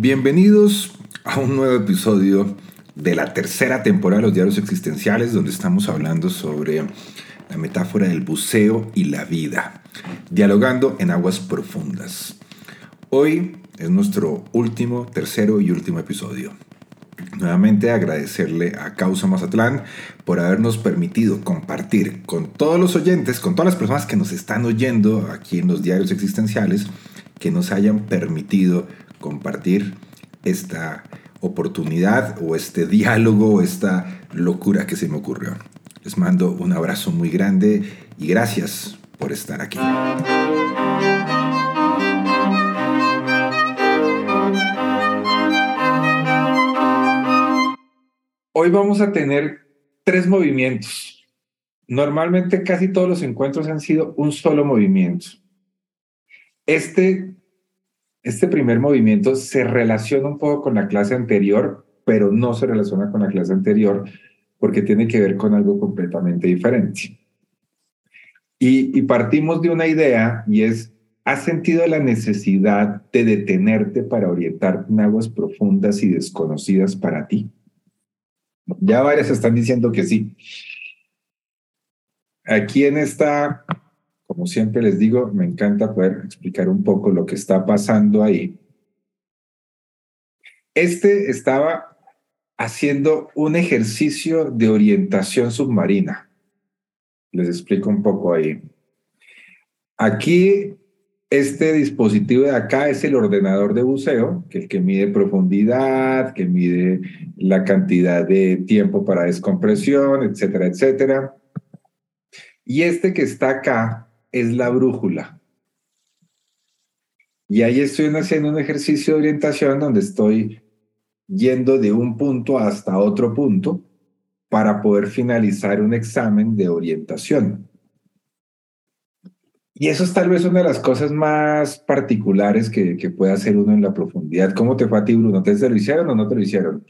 Bienvenidos a un nuevo episodio de la tercera temporada de los diarios existenciales, donde estamos hablando sobre la metáfora del buceo y la vida, dialogando en aguas profundas. Hoy es nuestro último, tercero y último episodio. Nuevamente agradecerle a Causa Mazatlán por habernos permitido compartir con todos los oyentes, con todas las personas que nos están oyendo aquí en los diarios existenciales, que nos hayan permitido compartir esta oportunidad o este diálogo o esta locura que se me ocurrió. Les mando un abrazo muy grande y gracias por estar aquí. Hoy vamos a tener tres movimientos. Normalmente casi todos los encuentros han sido un solo movimiento. Este este primer movimiento se relaciona un poco con la clase anterior, pero no se relaciona con la clase anterior porque tiene que ver con algo completamente diferente. Y, partimos de una idea y es, ¿has sentido la necesidad de detenerte para orientar en aguas profundas y desconocidas para ti? Ya varias están diciendo que sí. Aquí en esta como siempre les digo, me encanta poder explicar un poco lo que está pasando ahí. Este estaba haciendo un ejercicio de orientación submarina. Les explico un poco ahí. Aquí, este dispositivo de acá es el ordenador de buceo, que es el que mide profundidad, que mide la cantidad de tiempo para descompresión, etcétera, etcétera. Y este que está acá es la brújula. Y ahí estoy haciendo un ejercicio de orientación donde estoy yendo de un punto hasta otro punto para poder finalizar un examen de orientación. Y eso es tal vez una de las cosas más particulares que, que puede hacer uno en la profundidad. ¿Cómo te fue a ti, Bruno? ¿Te lo hicieron o no te lo hicieron?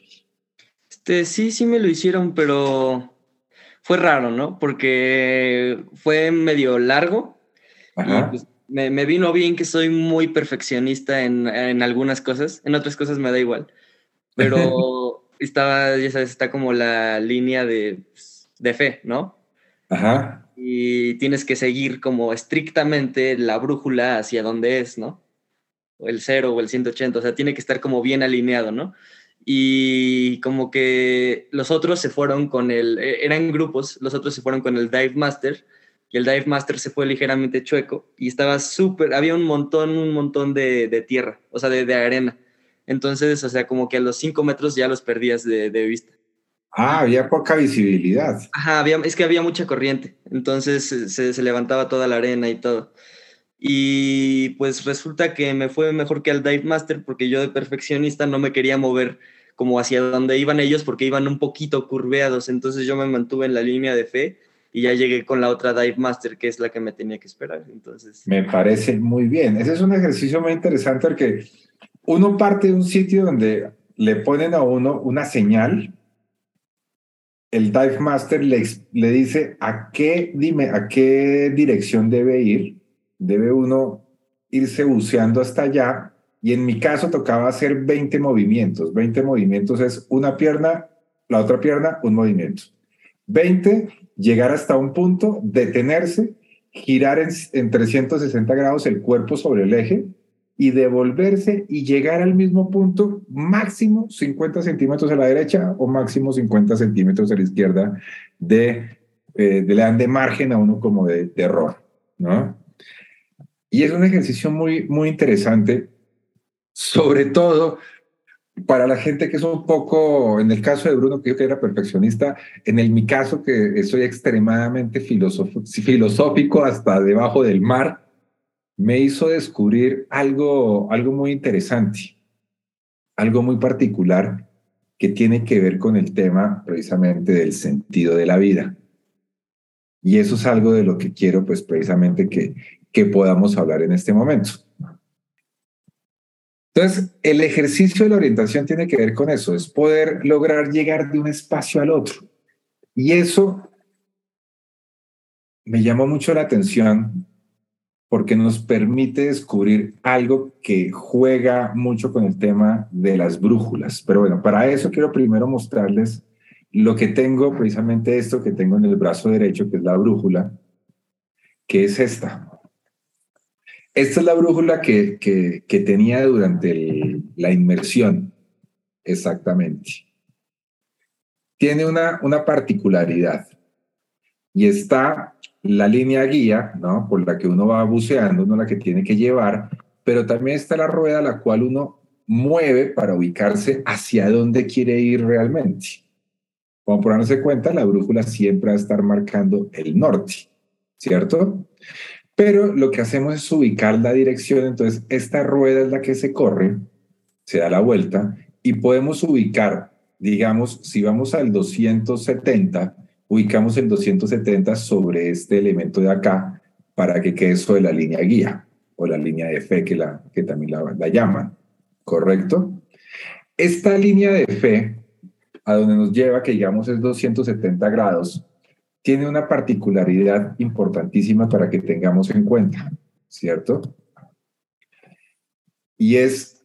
Este, sí, sí me lo hicieron, pero fue raro, ¿no? Porque fue medio largo. Y pues, me, vino bien que soy muy perfeccionista en, en, algunas cosas, en otras cosas me da igual. Pero estaba, ya sabes, está como la línea de, pues, de fe, ¿no? Ajá. Y tienes que seguir como estrictamente la brújula hacia donde es, ¿no? O el 0 o el 180, o sea, tiene que estar como bien alineado, ¿no? Y como que los otros se fueron con el, e, eran grupos, los otros se fueron con el Dive Master y el Dive Master se fue ligeramente chueco y estaba súper, había un montón, un montón de, de tierra, o sea, de, de, arena. Entonces, o sea, como que a los cinco metros ya los perdías de, de vista. Ah, había poca visibilidad. Ajá, había, es que había mucha corriente, entonces se, se levantaba toda la arena y todo. Y pues resulta que me fue mejor que al Dive Master porque yo de perfeccionista no me quería mover como hacia donde iban ellos porque iban un poquito curveados. Entonces yo me mantuve en la línea de fe y ya llegué con la otra Dive Master que es la que me tenía que esperar. Entonces. Me parece muy bien. Ese es un ejercicio muy interesante porque uno parte de un sitio donde le ponen a uno una señal. El Dive Master le, le dice a qué, dime, a qué dirección debe ir debe uno irse buceando hasta allá. Y en mi caso tocaba hacer 20 movimientos. 20 movimientos es una pierna, la otra pierna, un movimiento. 20, llegar hasta un punto, detenerse, girar en, en 360 grados el cuerpo sobre el eje y devolverse y llegar al mismo punto, máximo 50 centímetros a la derecha o máximo 50 centímetros a la izquierda, de, eh, le dan de margen a uno como de, de error, ¿no? Y es un ejercicio muy, muy interesante, sobre todo para la gente que es un poco, en el caso de Bruno, que yo que era perfeccionista, en el, mi caso que soy extremadamente filosófico hasta debajo del mar, me hizo descubrir algo, algo muy interesante, algo muy particular que tiene que ver con el tema precisamente del sentido de la vida. Y eso es algo de lo que quiero pues precisamente que, que podamos hablar en este momento. Entonces, el ejercicio de la orientación tiene que ver con eso, es poder lograr llegar de un espacio al otro. Y eso me llamó mucho la atención porque nos permite descubrir algo que juega mucho con el tema de las brújulas. Pero bueno, para eso quiero primero mostrarles lo que tengo, precisamente esto que tengo en el brazo derecho, que es la brújula, que es esta. Esta es la brújula que, que, tenía durante la inmersión, exactamente. Tiene una, una particularidad y está la línea guía, ¿no? Por la que uno va buceando, no la que tiene que llevar, pero también está la rueda la cual uno mueve para ubicarse hacia dónde quiere ir realmente. Como por darse cuenta, la brújula siempre va a estar marcando el norte, ¿cierto? Pero lo que hacemos es ubicar la dirección, entonces esta rueda es la que se corre, se da la vuelta y podemos ubicar, digamos, si vamos al 270, ubicamos el 270 sobre este elemento de acá para que quede sobre la línea guía o la línea de fe que, la, que también la, la llaman, ¿correcto? Esta línea de fe, a donde nos lleva, que digamos es 270 grados, tiene una particularidad importantísima para que tengamos en cuenta, ¿cierto? Y es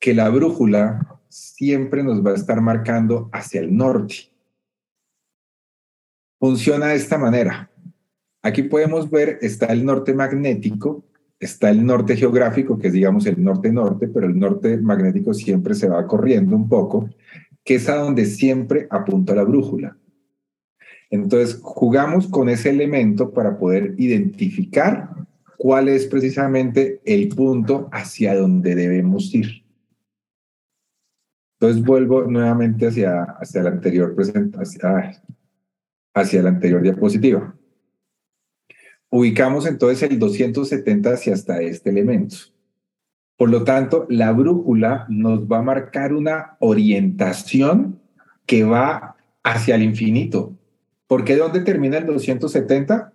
que la brújula siempre nos va a estar marcando hacia el norte. Funciona de esta manera. Aquí podemos ver, está el norte magnético, está el norte geográfico, que es digamos el norte-norte, pero el norte magnético siempre se va corriendo un poco, que es a donde siempre apunta la brújula. Entonces, jugamos con ese elemento para poder identificar cuál es precisamente el punto hacia donde debemos ir. Entonces vuelvo nuevamente hacia, hacia la anterior presentación, hacia la anterior diapositiva. Ubicamos entonces el 270 hacia hasta este elemento. Por lo tanto, la brújula nos va a marcar una orientación que va hacia el infinito, ¿Por qué dónde termina el 270?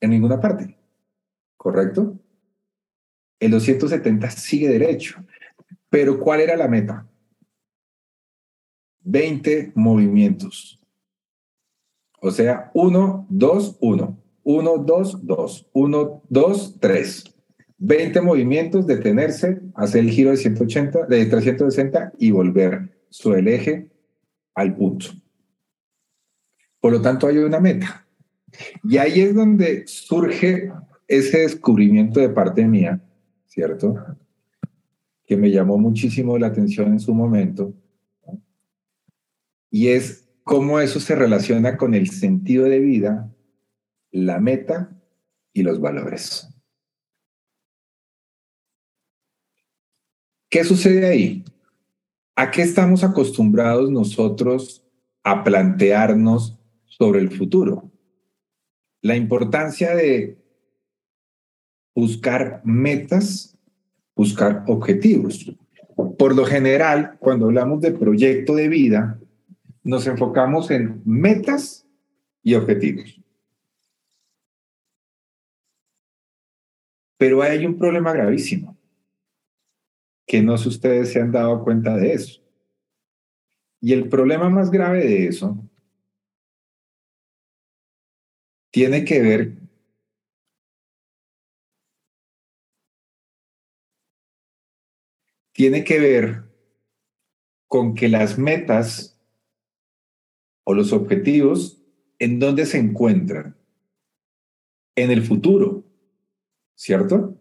En ninguna parte. ¿Correcto? El 270 sigue derecho. Pero ¿cuál era la meta? 20 movimientos. O sea, 1, 2, 1. 1, 2, 2. 1, 2, 3. 20 movimientos, detenerse, hacer el giro de 180, de 360 y volver sobre el eje al punto. Por lo tanto, hay una meta. Y ahí es donde surge ese descubrimiento de parte mía, ¿cierto? Que me llamó muchísimo la atención en su momento. Y es cómo eso se relaciona con el sentido de vida, la meta y los valores. ¿Qué sucede ahí? ¿A qué estamos acostumbrados nosotros a plantearnos sobre el futuro. La importancia de buscar metas, buscar objetivos. Por lo general, cuando hablamos de proyecto de vida, nos enfocamos en metas y objetivos. Pero hay un problema gravísimo, que no sé si ustedes se han dado cuenta de eso. Y el problema más grave de eso tiene que ver tiene que ver con que las metas o los objetivos en dónde se encuentran en el futuro, ¿cierto?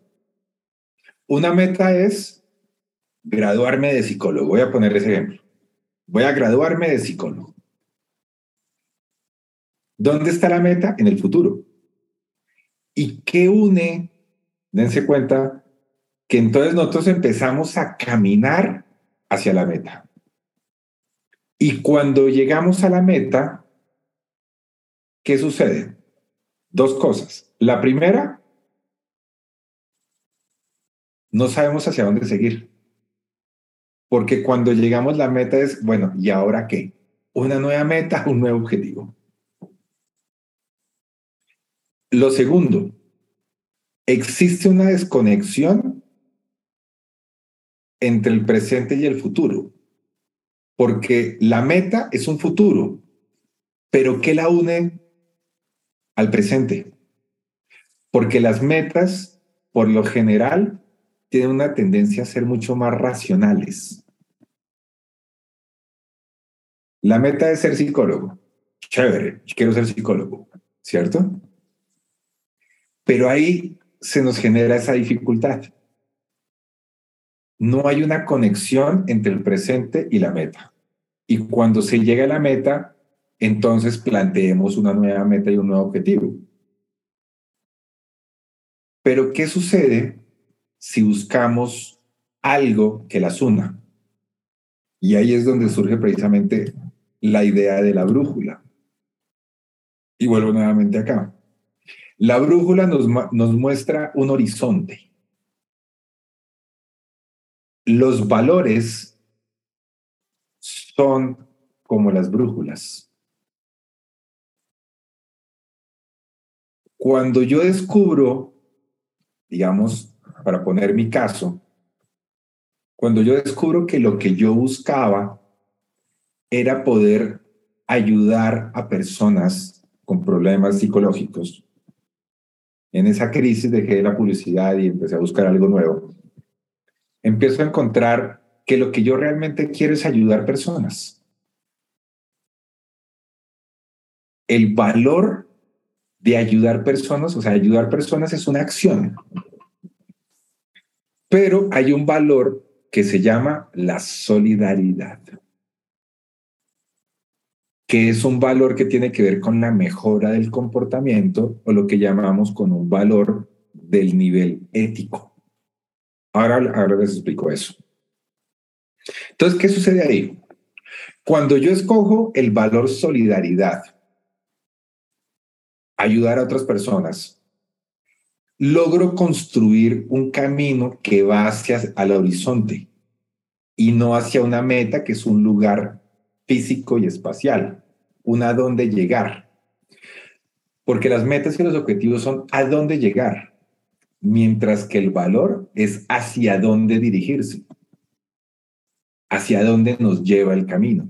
Una meta es graduarme de psicólogo. Voy a poner ese ejemplo. Voy a graduarme de psicólogo. ¿Dónde está la meta? En el futuro. ¿Y qué une? Dense cuenta que entonces nosotros empezamos a caminar hacia la meta. Y cuando llegamos a la meta, ¿qué sucede? Dos cosas. La primera, no sabemos hacia dónde seguir. Porque cuando llegamos la meta es, bueno, ¿y ahora qué? Una nueva meta, un nuevo objetivo. Lo segundo, existe una desconexión entre el presente y el futuro, porque la meta es un futuro, pero ¿qué la une al presente? Porque las metas, por lo general, tienen una tendencia a ser mucho más racionales. La meta es ser psicólogo. Chévere, quiero ser psicólogo, ¿cierto? Pero ahí se nos genera esa dificultad. No hay una conexión entre el presente y la meta. Y cuando se llega a la meta, entonces planteemos una nueva meta y un nuevo objetivo. Pero ¿qué sucede si buscamos algo que las una? Y ahí es donde surge precisamente la idea de la brújula. Y vuelvo nuevamente acá. La brújula nos, nos muestra un horizonte. Los valores son como las brújulas. Cuando yo descubro, digamos, para poner mi caso, cuando yo descubro que lo que yo buscaba era poder ayudar a personas con problemas psicológicos, en esa crisis dejé la publicidad y empecé a buscar algo nuevo, empiezo a encontrar que lo que yo realmente quiero es ayudar personas. El valor de ayudar personas, o sea, ayudar personas es una acción. Pero hay un valor que se llama la solidaridad que es un valor que tiene que ver con la mejora del comportamiento o lo que llamamos con un valor del nivel ético. Ahora, ahora les explico eso. Entonces, ¿qué sucede ahí? Cuando yo escojo el valor solidaridad, ayudar a otras personas, logro construir un camino que va hacia el horizonte y no hacia una meta que es un lugar físico y espacial, un a dónde llegar. Porque las metas y los objetivos son a dónde llegar, mientras que el valor es hacia dónde dirigirse, hacia dónde nos lleva el camino.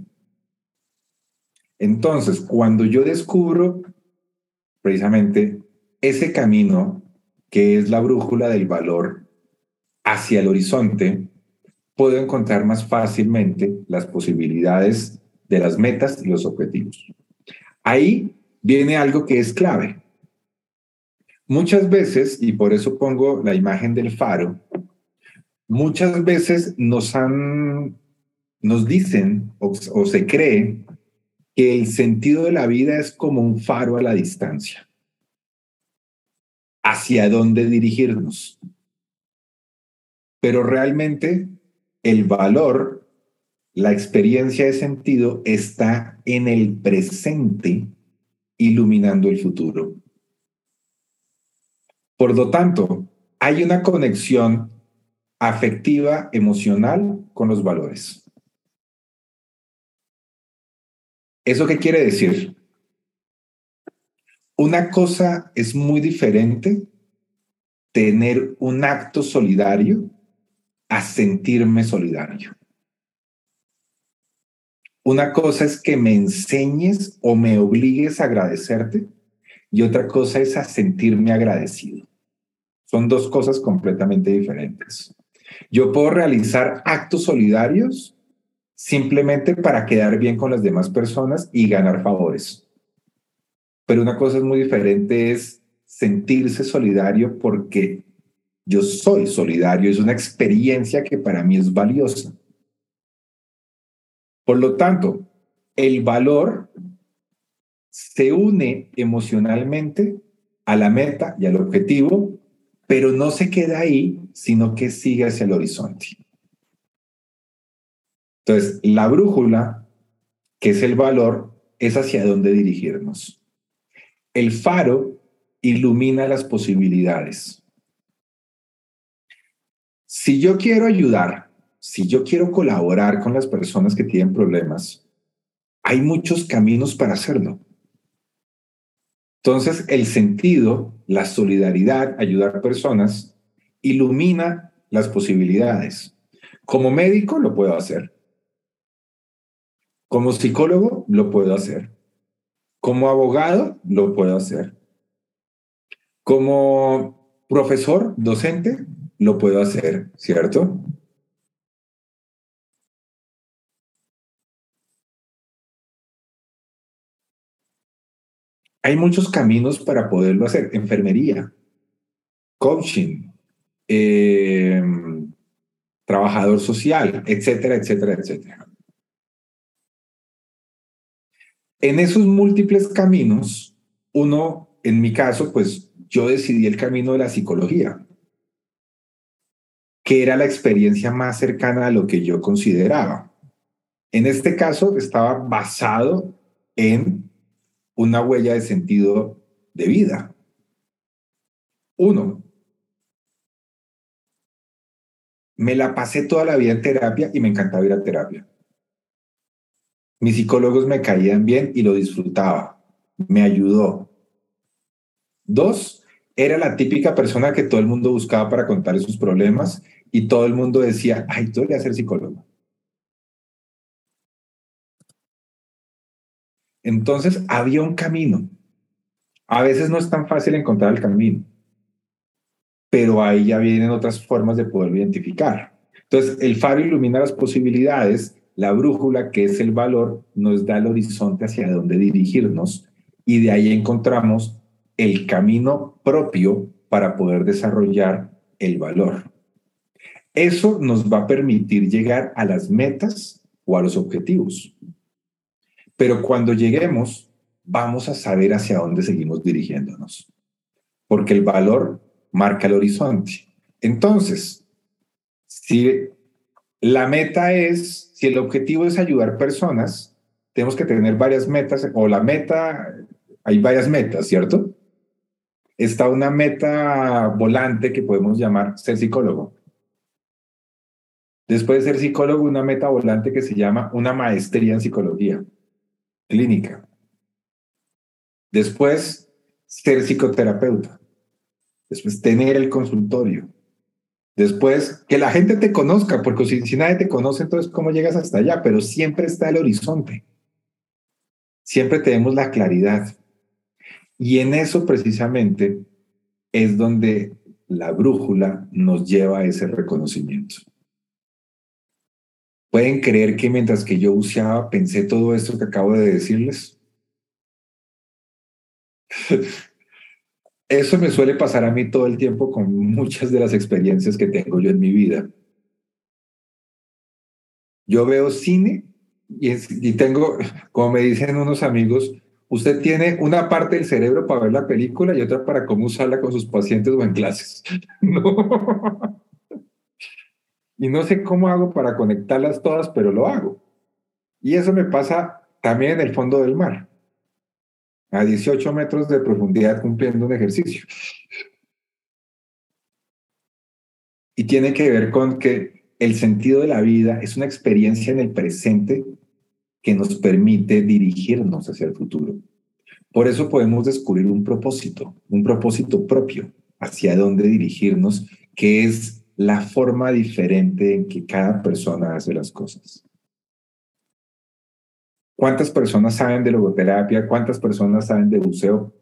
Entonces, cuando yo descubro precisamente ese camino que es la brújula del valor hacia el horizonte, puedo encontrar más fácilmente las posibilidades de las metas y los objetivos. Ahí viene algo que es clave. Muchas veces, y por eso pongo la imagen del faro, muchas veces nos han, nos dicen o, se cree que el sentido de la vida es como un faro a la distancia. Hacia dónde dirigirnos. Pero realmente el valor la experiencia de sentido está en el presente, iluminando el futuro. Por lo tanto, hay una conexión afectiva, emocional con los valores. ¿Eso qué quiere decir? Una cosa es muy diferente tener un acto solidario a sentirme solidario. Una cosa es que me enseñes o me obligues a agradecerte y otra cosa es a sentirme agradecido. Son dos cosas completamente diferentes. Yo puedo realizar actos solidarios simplemente para quedar bien con las demás personas y ganar favores. Pero una cosa es muy diferente es sentirse solidario porque yo soy solidario, es una experiencia que para mí es valiosa. Por lo tanto, el valor se une emocionalmente a la meta y al objetivo, pero no se queda ahí, sino que sigue hacia el horizonte. Entonces, la brújula, que es el valor, es hacia dónde dirigirnos. El faro ilumina las posibilidades. Si yo quiero ayudar, si yo quiero colaborar con las personas que tienen problemas, hay muchos caminos para hacerlo. Entonces, el sentido, la solidaridad, ayudar a personas, ilumina las posibilidades. Como médico lo puedo hacer. Como psicólogo lo puedo hacer. Como abogado lo puedo hacer. Como profesor, docente, lo puedo hacer, ¿cierto? Hay muchos caminos para poderlo hacer. Enfermería, coaching, eh, trabajador social, etcétera, etcétera, etcétera. En esos múltiples caminos, uno, en mi caso, pues yo decidí el camino de la psicología, que era la experiencia más cercana a lo que yo consideraba. En este caso, estaba basado en una huella de sentido de vida. Uno, me la pasé toda la vida en terapia y me encantaba ir a terapia. Mis psicólogos me caían bien y lo disfrutaba. Me ayudó. Dos, era la típica persona que todo el mundo buscaba para contarle sus problemas y todo el mundo decía, ay, tú deberías ser psicólogo. Entonces había un camino. A veces no es tan fácil encontrar el camino pero ahí ya vienen otras formas de poderlo identificar. Entonces, el faro ilumina las posibilidades, la brújula, que es el valor, nos da el horizonte hacia dónde dirigirnos y de ahí encontramos el camino propio para poder desarrollar el valor. Eso nos va a permitir llegar a las metas o a los objetivos. Pero cuando lleguemos, vamos a saber hacia dónde seguimos dirigiéndonos. Porque el valor marca el horizonte. Entonces, si la meta es, si el objetivo es ayudar personas, tenemos que tener varias metas, o la meta, hay varias metas, ¿cierto? Está una meta volante que podemos llamar ser psicólogo. Después de ser psicólogo, una meta volante que se llama una maestría en psicología clínica. Después, ser psicoterapeuta. Después, tener el consultorio. Después, que la gente te conozca, porque si, si nadie te conoce, entonces, ¿cómo llegas hasta allá? Pero siempre está el horizonte. Siempre tenemos la claridad. Y en eso precisamente es donde la brújula nos lleva a ese reconocimiento. ¿Pueden creer que mientras que yo usaba, pensé todo esto que acabo de decirles? Eso me suele pasar a mí todo el tiempo con muchas de las experiencias que tengo yo en mi vida. Yo veo cine y, tengo, como me dicen unos amigos, usted tiene una parte del cerebro para ver la película y otra para cómo usarla con sus pacientes o en clases. Y no sé cómo hago para conectarlas todas, pero lo hago. Y eso me pasa también en el fondo del mar a 18 metros de profundidad cumpliendo un ejercicio. Y tiene que ver con que el sentido de la vida es una experiencia en el presente que nos permite dirigirnos hacia el futuro. Por eso podemos descubrir un propósito, un propósito propio, hacia dónde dirigirnos, que es la forma diferente en que cada persona hace las cosas. ¿Cuántas personas saben de logoterapia? ¿Cuántas personas saben de buceo?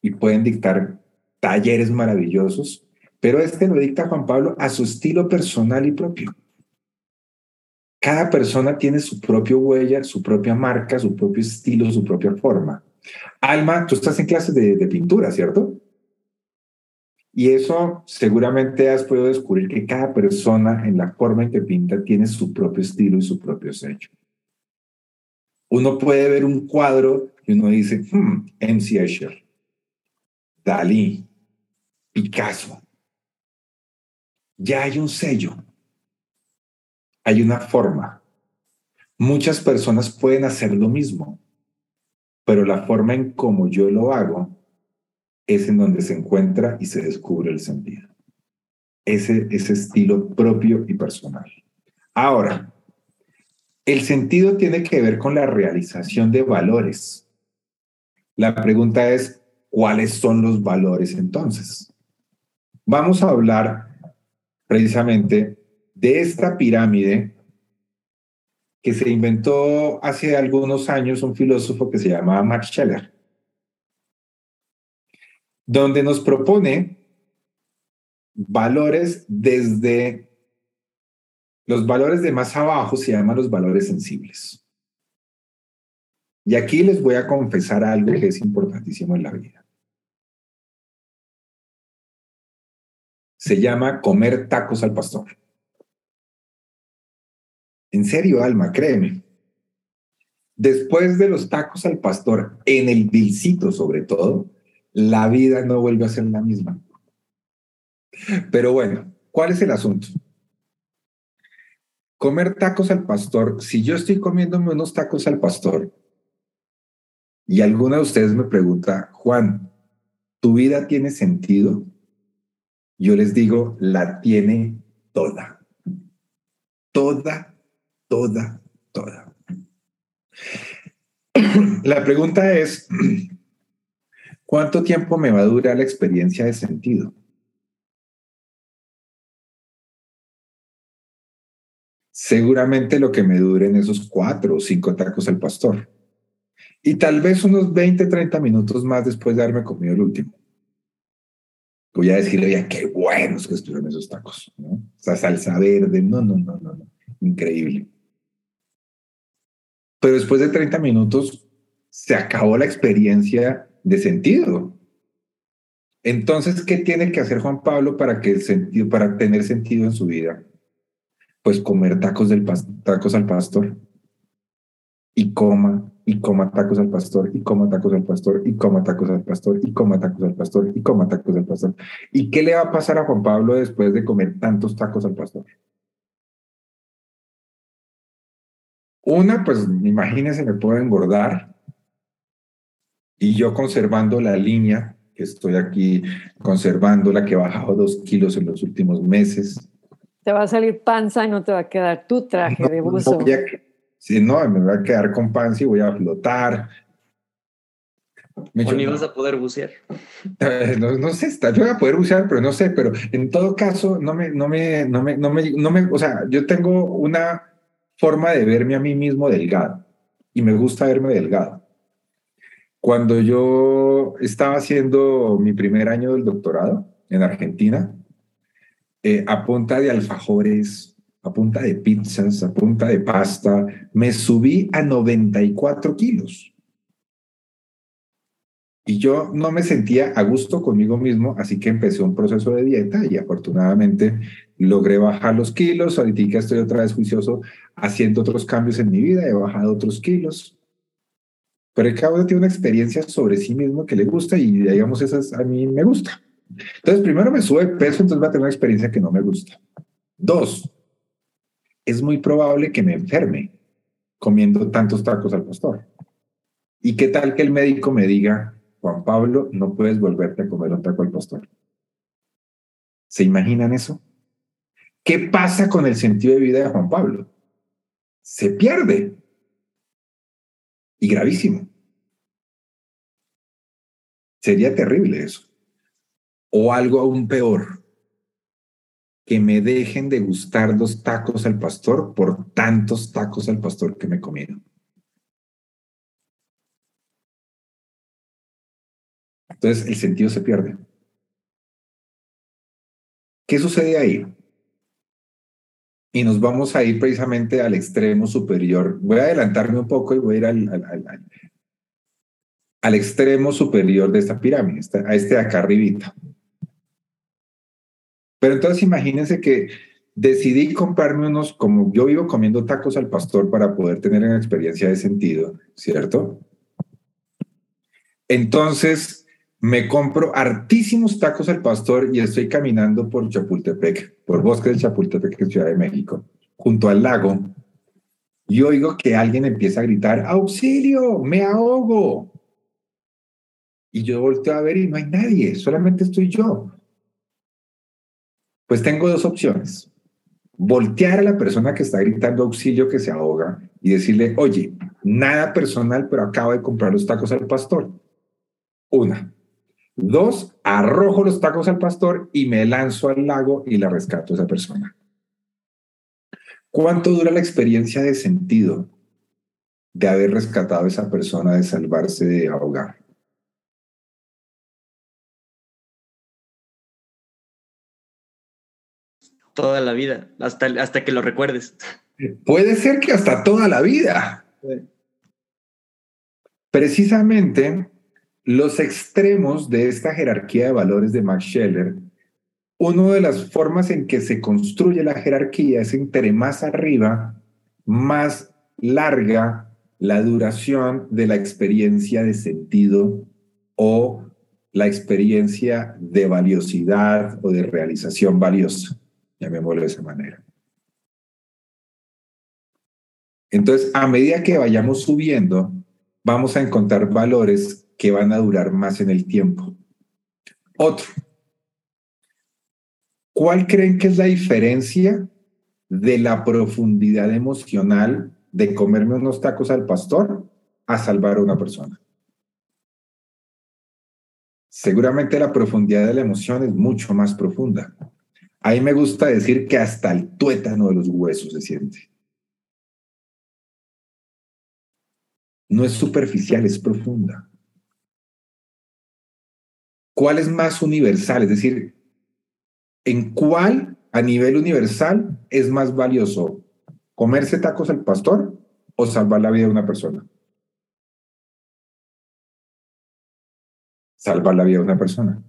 Y pueden dictar talleres maravillosos, pero este lo dicta Juan Pablo a su estilo personal y propio. Cada persona tiene su propia huella, su propia marca, su propio estilo, su propia forma. Alma, tú estás en clases de, de pintura, ¿cierto? Y eso seguramente has podido descubrir que cada persona en la forma en que pinta tiene su propio estilo y su propio sello. Uno puede ver un cuadro y uno dice, hmm, MC Escher, Dalí, Picasso. Ya hay un sello, hay una forma. Muchas personas pueden hacer lo mismo, pero la forma en como yo lo hago es en donde se encuentra y se descubre el sentido. Ese, ese estilo propio y personal. Ahora, el sentido tiene que ver con la realización de valores. La pregunta es, ¿cuáles son los valores entonces? Vamos a hablar precisamente de esta pirámide que se inventó hace algunos años un filósofo que se llamaba Max Scheller, donde nos propone valores desde los valores de más abajo se llaman los valores sensibles. Y aquí les voy a confesar algo que es importantísimo en la vida. Se llama comer tacos al pastor. En serio, Alma, créeme. Después de los tacos al pastor, en el vilcito sobre todo, la vida no vuelve a ser la misma. Pero bueno, ¿cuál es el asunto? comer tacos al pastor, si yo estoy comiéndome unos tacos al pastor y alguna de ustedes me pregunta, Juan, ¿tu vida tiene sentido? Yo les digo, la tiene toda. Toda, toda, toda. La pregunta es, ¿cuánto tiempo me va a durar la experiencia de sentido? seguramente lo que me duren esos cuatro o cinco tacos al pastor. Y tal vez unos 20, 30 minutos más después de haberme comido el último. Voy a decirle, oye, qué buenos que estuvieron esos tacos, ¿no? Esa salsa verde, no, no, no, no, no, increíble. Pero después de 30 minutos se acabó la experiencia de sentido. Entonces, ¿qué tiene que hacer Juan Pablo para que el sentido, para tener sentido en su vida? pues comer tacos, del tacos al pastor y coma y coma tacos al pastor y coma tacos al pastor y coma tacos al pastor y coma tacos al pastor y coma tacos al pastor. ¿Y qué le va a pasar a Juan Pablo después de comer tantos tacos al pastor? Una, pues imagínense, me puedo engordar y yo conservando la línea que estoy aquí conservando, la que he bajado dos kilos en los últimos meses, te va a salir panza y no te va a quedar tu traje de buzo. si no, me va a quedar con panza y voy a flotar. Me o ni vas a poder bucear. Eh, no, sé, yo voy a poder bucear, pero no sé, pero en todo caso, no me, no me, no me, no me, no me, o sea, yo tengo una forma de verme a mí mismo delgado y me gusta verme delgado. Cuando yo estaba haciendo mi primer año del doctorado en Argentina, eh, a punta de alfajores, a punta de pizzas, a punta de pasta, me subí a 94 kilos. Y yo no me sentía a gusto conmigo mismo, así que empecé un proceso de dieta y afortunadamente logré bajar los kilos. Ahorita estoy otra vez juicioso haciendo otros cambios en mi vida, he bajado otros kilos. Pero el cabo tiene una experiencia sobre sí mismo que le gusta y digamos, esas a mí me gusta. Entonces, primero me sube peso, entonces va a tener una experiencia que no me gusta. Dos, es muy probable que me enferme comiendo tantos tacos al pastor. ¿Y qué tal que el médico me diga, Juan Pablo, no puedes volverte a comer un taco al pastor? ¿Se imaginan eso? ¿Qué pasa con el sentido de vida de Juan Pablo? Se pierde. Y gravísimo. Sería terrible eso o algo aún peor, que me dejen de gustar los tacos al pastor por tantos tacos al pastor que me comieron. Entonces el sentido se pierde. ¿Qué sucede ahí? Y nos vamos a ir precisamente al extremo superior. Voy a adelantarme un poco y voy a ir al, al, extremo superior de esta pirámide, a este de acá arribita. Pero entonces imagínense que decidí comprarme unos, como yo vivo comiendo tacos al pastor para poder tener una experiencia de sentido, ¿cierto? Entonces me compro hartísimos tacos al pastor y estoy caminando por Chapultepec, por Bosque de Chapultepec en Ciudad de México, junto al lago, y oigo que alguien empieza a gritar, auxilio, me ahogo. Y yo volteo a ver y no hay nadie, solamente estoy yo. Pues tengo dos opciones. Voltear a la persona que está gritando auxilio que se ahoga y decirle, oye, nada personal, pero acabo de comprar los tacos al pastor. Una. Dos, arrojo los tacos al pastor y me lanzo al lago y la rescato a esa persona. ¿Cuánto dura la experiencia de sentido de haber rescatado a esa persona de salvarse de ahogar? Toda la vida, hasta, hasta que lo recuerdes. Puede ser que hasta toda la vida. Precisamente los extremos de esta jerarquía de valores de Max Scheller, una de las formas en que se construye la jerarquía es entre más arriba, más larga la duración de la experiencia de sentido o la experiencia de valiosidad o de realización valiosa llamémoslo de esa manera. Entonces, a medida que vayamos subiendo, vamos a encontrar valores que van a durar más en el tiempo. Otro. ¿Cuál creen que es la diferencia de la profundidad emocional de comerme unos tacos al pastor a salvar a una persona? Seguramente la profundidad de la emoción es mucho más profunda. A mí me gusta decir que hasta el tuétano de los huesos se siente. No es superficial, es profunda. ¿Cuál es más universal? Es decir, ¿en cuál a nivel universal es más valioso comerse tacos al pastor o salvar la vida de una persona? Salvar la vida de una persona.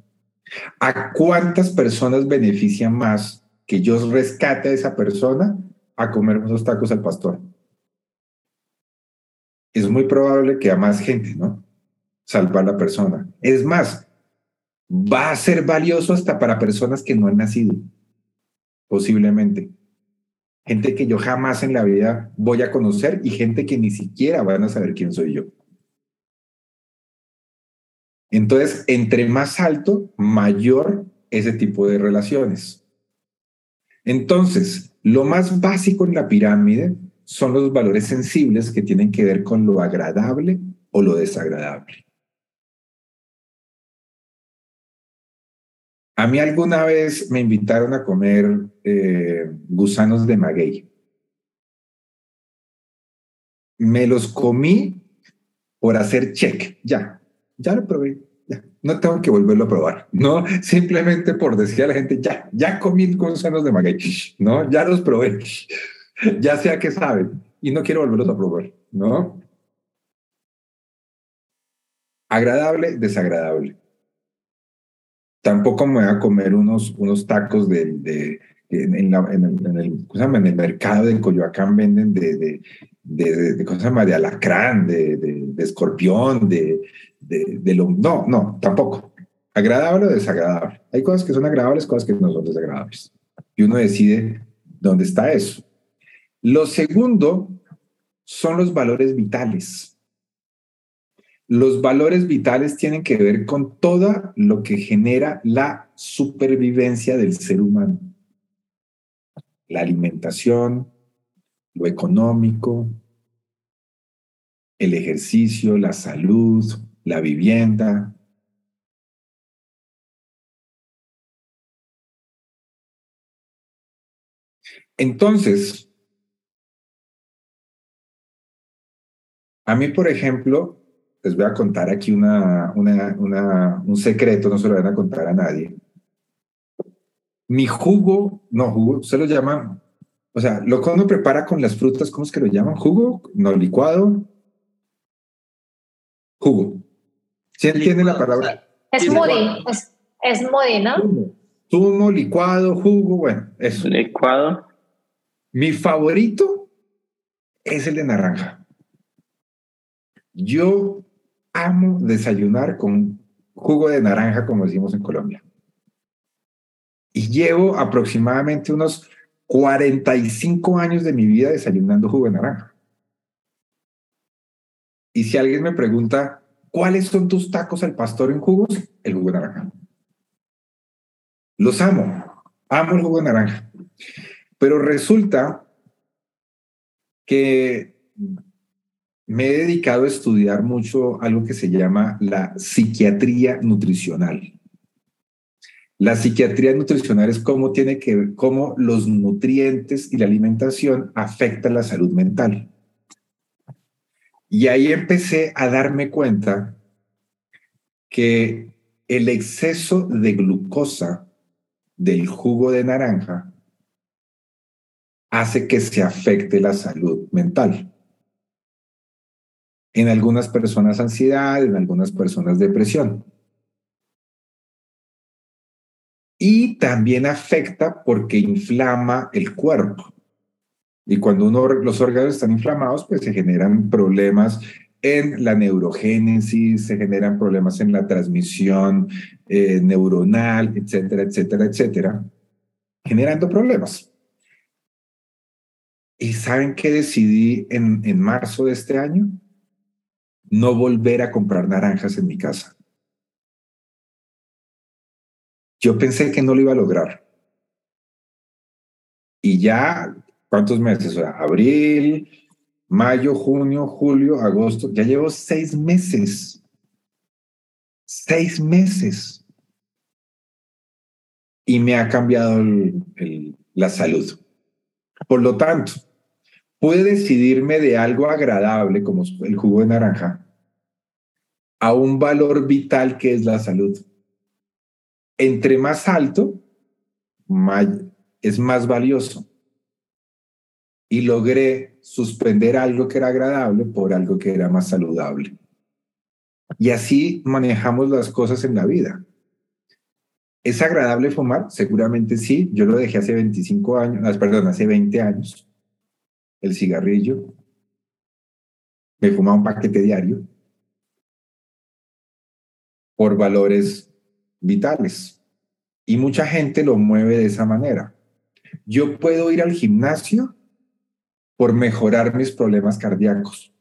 ¿A cuántas personas beneficia más que yo rescate a esa persona a comer esos tacos al pastor? Es muy probable que a más gente, ¿no? Salvar la persona. Es más, va a ser valioso hasta para personas que no han nacido, posiblemente. Gente que yo jamás en la vida voy a conocer y gente que ni siquiera van a saber quién soy yo. Entonces, entre más alto, mayor ese tipo de relaciones. Entonces, lo más básico en la pirámide son los valores sensibles que tienen que ver con lo agradable o lo desagradable. A mí alguna vez me invitaron a comer eh, gusanos de maguey. Me los comí por hacer check, ya, ya lo probé, ya, no tengo que volverlo a probar, ¿no? Simplemente por decir a la gente, ya, ya comí gusanos de maguey, ¿no? Ya los probé, ya sé a qué saben y no quiero volverlos a probar, ¿no? Agradable, desagradable. Tampoco me voy a comer unos, unos tacos de, de en, en, el, en, el, mercado de Coyoacán venden de, de, de, de, de alacrán, de, de, escorpión, de, de, lo... No, no, tampoco. Agradable o desagradable. Hay cosas que son agradables, cosas que no son desagradables. Y uno decide dónde está eso. Lo segundo son los valores vitales. Los valores vitales tienen que ver con todo lo que genera la supervivencia del ser humano. La alimentación, lo económico, el ejercicio, la salud, la vivienda. Entonces, a mí, por ejemplo, les voy a contar aquí una, una, un secreto, no se lo van a contar a nadie. Mi jugo, no jugo, se lo llaman, o sea, lo que uno prepara con las frutas, ¿cómo es que lo llaman? ¿Jugo? ¿No licuado? Jugo. ¿Sí entiende la palabra? Es smoothie, es, es smoothie, ¿no? Zumo, licuado, jugo, bueno, eso. Licuado. Mi favorito es el de naranja. Yo amo desayunar con jugo de naranja, como decimos en Colombia. Y llevo aproximadamente unos 45 años de mi vida desayunando jugo de naranja. Y si alguien me pregunta, ¿Cuáles son tus tacos al pastor en jugos? El jugo de naranja. Los amo. Amo el jugo de naranja. Pero resulta que me he dedicado a estudiar mucho algo que se llama la psiquiatría nutricional. La psiquiatría nutricional es cómo tiene que ver, cómo los nutrientes y la alimentación afectan la salud mental. Y ahí empecé a darme cuenta que el exceso de glucosa del jugo de naranja hace que se afecte la salud mental. En algunas personas ansiedad, en algunas personas depresión. Y también afecta porque inflama el cuerpo. Y cuando uno, los órganos están inflamados, pues se generan problemas en la neurogénesis, se generan problemas en la transmisión eh, neuronal, etcétera, etcétera, etcétera, generando problemas. ¿Y saben qué decidí en, en marzo de este año? No volver a comprar naranjas en mi casa. Yo pensé que no lo iba a lograr. Y ya ¿Cuántos meses? abril, mayo, junio, julio, agosto. Ya llevo seis meses. Seis meses. Y me ha cambiado la salud. Por lo tanto, pude decidirme de algo agradable como el jugo de naranja a un valor vital que es la salud. Entre más alto, es más valioso y logré suspender algo que era agradable por algo que era más saludable. Y así manejamos las cosas en la vida. ¿Es agradable fumar? Seguramente sí. Yo lo dejé hace 25 años, ah, perdón, hace 20 años. El cigarrillo. Me fumaba un paquete diario por valores vitales. Y mucha gente lo mueve de esa manera. Yo puedo ir al gimnasio por mejorar mis problemas cardíacos.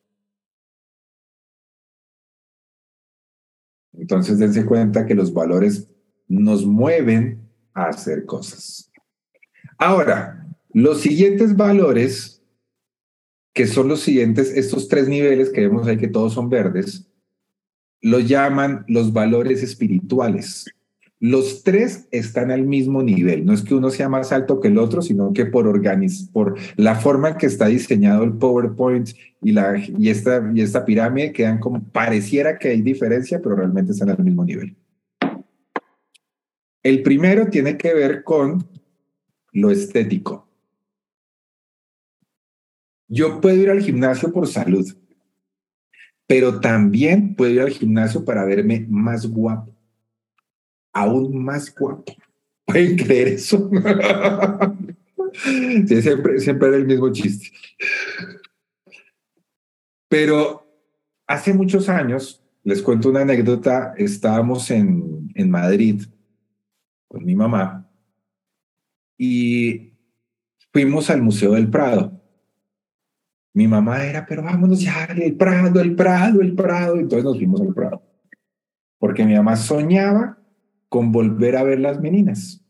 Entonces dense cuenta que los valores nos mueven a hacer cosas. Ahora, los siguientes valores, que son los siguientes, estos tres niveles que vemos ahí que todos son verdes, los llaman los valores espirituales. Los tres están al mismo nivel. No es que uno sea más alto que el otro, sino que por, por la forma en que está diseñado el PowerPoint y, la, y, esta, y esta pirámide quedan como, pareciera que hay diferencia, pero realmente están al mismo nivel. El primero tiene que ver con lo estético. Yo puedo ir al gimnasio por salud, pero también puedo ir al gimnasio para verme más guapo aún más guapo. ¿Pueden creer eso? siempre, siempre era el mismo chiste. Pero hace muchos años, les cuento una anécdota, estábamos en, en Madrid con mi mamá y fuimos al Museo del Prado. Mi mamá era, pero vámonos ya, el Prado, el Prado, el Prado. Entonces nos fuimos al Prado. Porque mi mamá soñaba con volver a ver las meninas.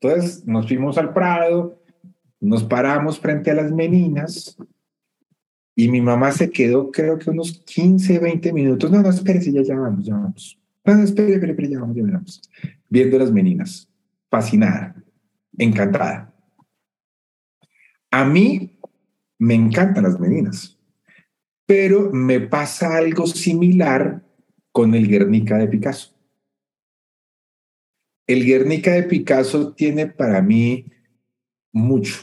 Entonces nos fuimos al Prado, nos paramos frente a las meninas y mi mamá se quedó creo que unos 15, 20 minutos. No, no, espérese, ya, ya vamos, ya vamos. No, no, espere, espere, espere, ya vamos, ya vamos. Viendo las meninas, fascinada, encantada. A mí me encantan las meninas, pero me pasa algo similar con el Guernica de Picasso. El Guernica de Picasso tiene para mí mucho.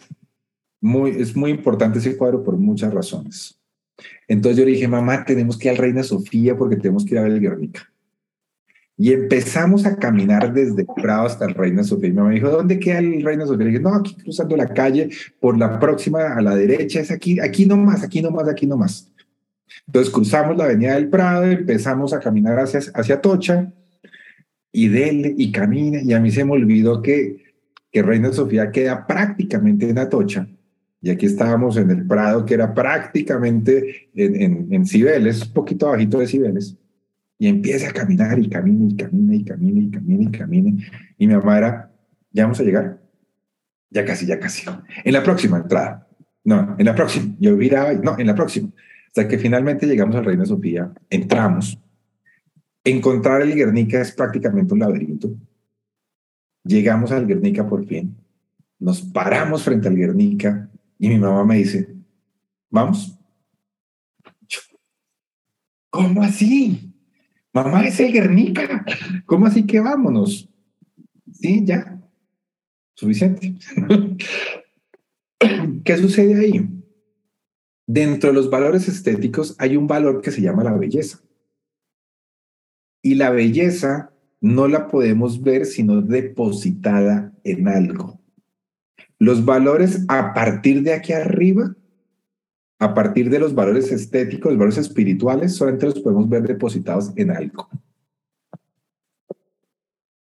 Muy, es muy importante ese cuadro por muchas razones. Entonces yo le dije, mamá, tenemos que ir al Reina Sofía porque tenemos que ir a ver el Guernica. Y empezamos a caminar desde Prado hasta el Reina Sofía. Y mi mamá dijo, ¿dónde queda el Reina Sofía? Le dije, no, aquí cruzando la calle, por la próxima a la derecha, es aquí, aquí nomás, aquí nomás, aquí nomás. Entonces cruzamos la avenida del Prado, empezamos a caminar hacia, hacia Tocha, y dele y camina. Y a mí se me olvidó que, que Reina Sofía queda prácticamente en Atocha. Y aquí estábamos en el Prado, que era prácticamente en, en, en Cibeles, un poquito abajito de Cibeles. Y empieza a caminar y camina y camina y camina y camina y camina. Y mi mamá era, ¿ya vamos a llegar? Ya casi, ya casi. En la próxima entrada. No, en la próxima. Yo miraba, no, en la próxima. Hasta que finalmente llegamos al Reino Sofía, entramos. Encontrar el Guernica es prácticamente un laberinto. Llegamos al Guernica por fin. Nos paramos frente al Guernica y mi mamá me dice, ¿vamos? ¿Cómo así? Mamá, es el Guernica. ¿Cómo así que vámonos? Sí, ya. Suficiente. ¿Qué sucede ahí? Dentro de los valores estéticos hay un valor que se llama la belleza. Y la belleza no la podemos ver sino depositada en algo. Los valores a partir de aquí arriba, a partir de los valores estéticos, los valores espirituales, solamente los podemos ver depositados en algo.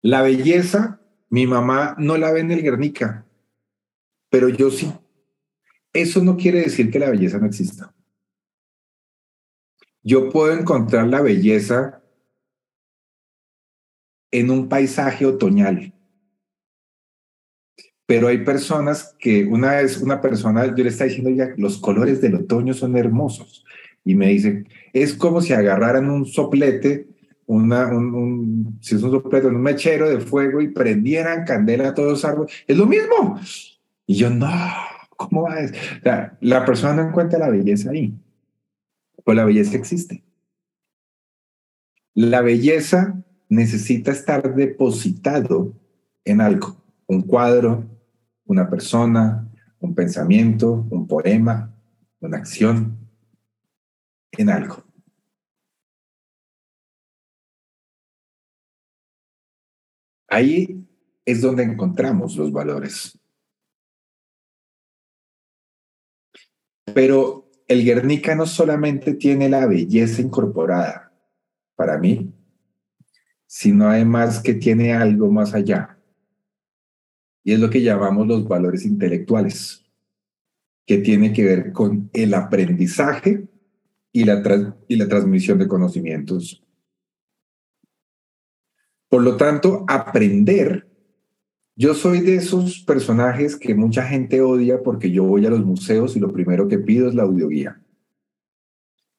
La belleza, mi mamá no la ve en el Guernica, pero yo sí. Eso no quiere decir que la belleza no exista. Yo puedo encontrar la belleza en un paisaje otoñal. Pero hay personas que una vez una persona, yo le estaba diciendo ya, los colores del otoño son hermosos. Y me dice, es como si agarraran un soplete, una, un, si es un soplete, un mechero de fuego y prendieran candela a todos los árboles. Es lo mismo. Y yo, no, ¿cómo va? O sea, la persona no encuentra la belleza ahí. Pues la belleza existe. La belleza necesita estar depositado en algo, un cuadro, una persona, un pensamiento, un poema, una acción, en algo. Ahí es donde encontramos los valores. Pero el Guernica no solamente tiene la belleza incorporada, para mí, sino además que tiene algo más allá. Y es lo que llamamos los valores intelectuales, que tiene que ver con el aprendizaje y la, transmisión de conocimientos. Por lo tanto, aprender, yo soy de esos personajes que mucha gente odia porque yo voy a los museos y lo primero que pido es la audioguía.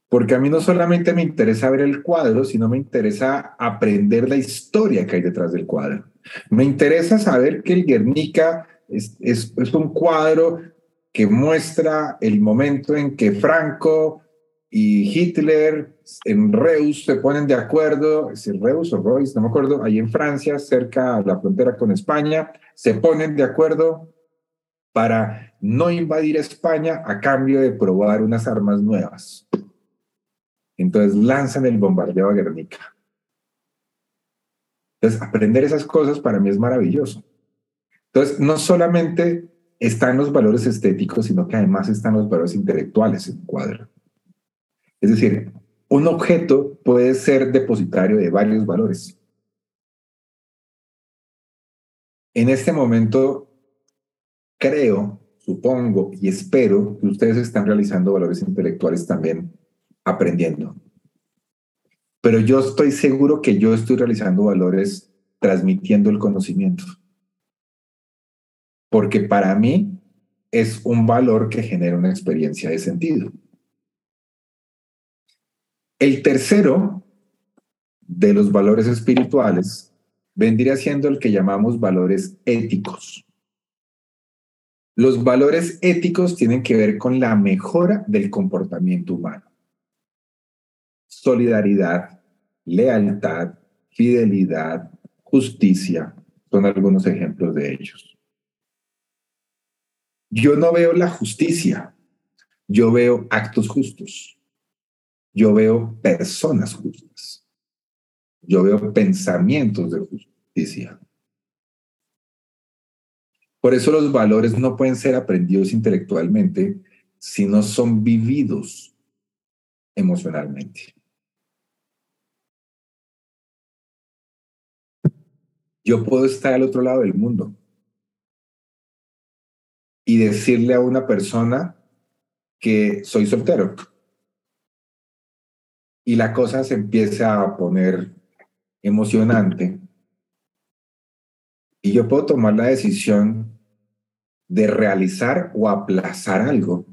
Porque a mí no solamente me interesa ver el cuadro, sino me interesa aprender la historia que hay detrás del cuadro. Me interesa saber que el Guernica es, un cuadro que muestra el momento en que Franco y Hitler en Reus se ponen de acuerdo, es Reus o Reus, no me acuerdo, ahí en Francia, cerca de la frontera con España, se ponen de acuerdo para no invadir España a cambio de probar unas armas nuevas. Entonces lanzan el bombardeo a Guernica. Entonces, aprender esas cosas para mí es maravilloso. Entonces, no solamente están los valores estéticos, sino que además están los valores intelectuales en el cuadro. Es decir, un objeto puede ser depositario de varios valores. En este momento, creo, supongo y espero que ustedes están realizando valores intelectuales también aprendiendo. Pero yo estoy seguro que yo estoy realizando valores transmitiendo el conocimiento. Porque para mí es un valor que genera una experiencia de sentido. El tercero de los valores espirituales vendría siendo el que llamamos valores éticos. Los valores éticos tienen que ver con la mejora del comportamiento humano solidaridad, lealtad, fidelidad, justicia, son algunos ejemplos de ellos. Yo no veo la justicia, yo veo actos justos, yo veo personas justas, yo veo pensamientos de justicia. Por eso los valores no pueden ser aprendidos intelectualmente, sino son vividos emocionalmente. Yo puedo estar al otro lado del mundo y decirle a una persona que soy soltero. Y la cosa se empieza a poner emocionante. Y yo puedo tomar la decisión de realizar o aplazar algo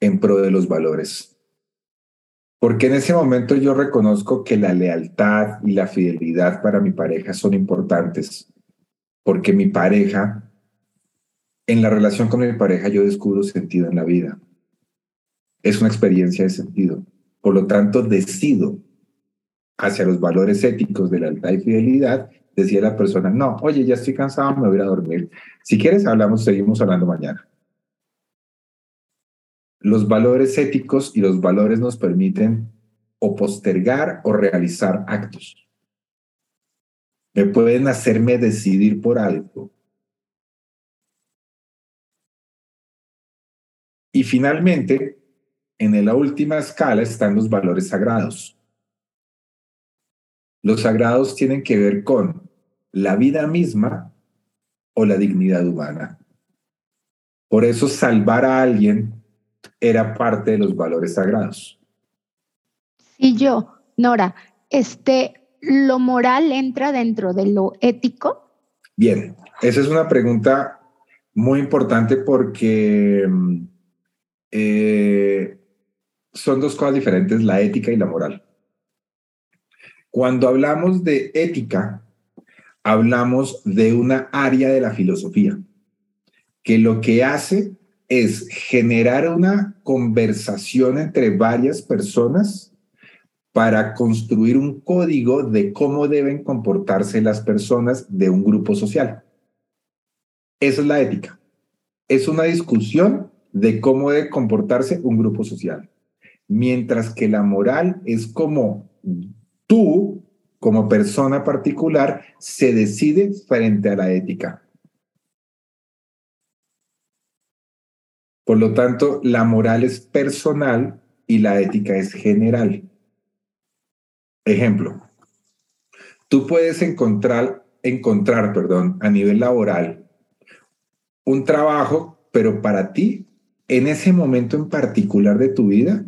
en pro de los valores. Porque en ese momento yo reconozco que la lealtad y la fidelidad para mi pareja son importantes. Porque mi pareja, en la relación con mi pareja, yo descubro sentido en la vida. Es una experiencia de sentido. Por lo tanto, decido hacia los valores éticos de lealtad y fidelidad, decía la persona, no, oye, ya estoy cansado, me voy a dormir. Si quieres, hablamos, seguimos hablando mañana. Los valores éticos y los valores nos permiten o postergar o realizar actos. Me pueden hacerme decidir por algo. Y finalmente, en la última escala están los valores sagrados. Los sagrados tienen que ver con la vida misma o la dignidad humana. Por eso salvar a alguien era parte de los valores sagrados. Y yo, Nora, este, ¿lo moral entra dentro de lo ético? Bien, esa es una pregunta muy importante porque mm, eh, son dos cosas diferentes, la ética y la moral. Cuando hablamos de ética, hablamos de una área de la filosofía que lo que hace es generar una conversación entre varias personas para construir un código de cómo deben comportarse las personas de un grupo social. Esa es la ética. Es una discusión de cómo debe comportarse un grupo social. Mientras que la moral es como tú, como persona particular, se decide frente a la ética. Por lo tanto, la moral es personal y la ética es general. Ejemplo, tú puedes encontrar, encontrar, perdón, a nivel laboral un trabajo, pero para ti, en ese momento en particular de tu vida,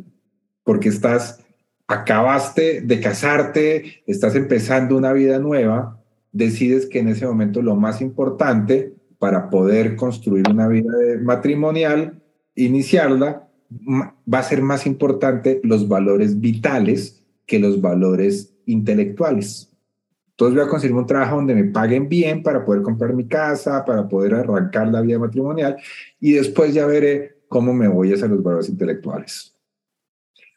porque estás, acabaste de casarte, estás empezando una vida nueva, decides que en ese momento lo más importante para poder construir una vida matrimonial iniciarla, va a ser más importante los valores vitales que los valores intelectuales. Entonces voy a conseguir un trabajo donde me paguen bien para poder comprar mi casa, para poder arrancar la vida matrimonial y después ya veré cómo me voy hacia los valores intelectuales.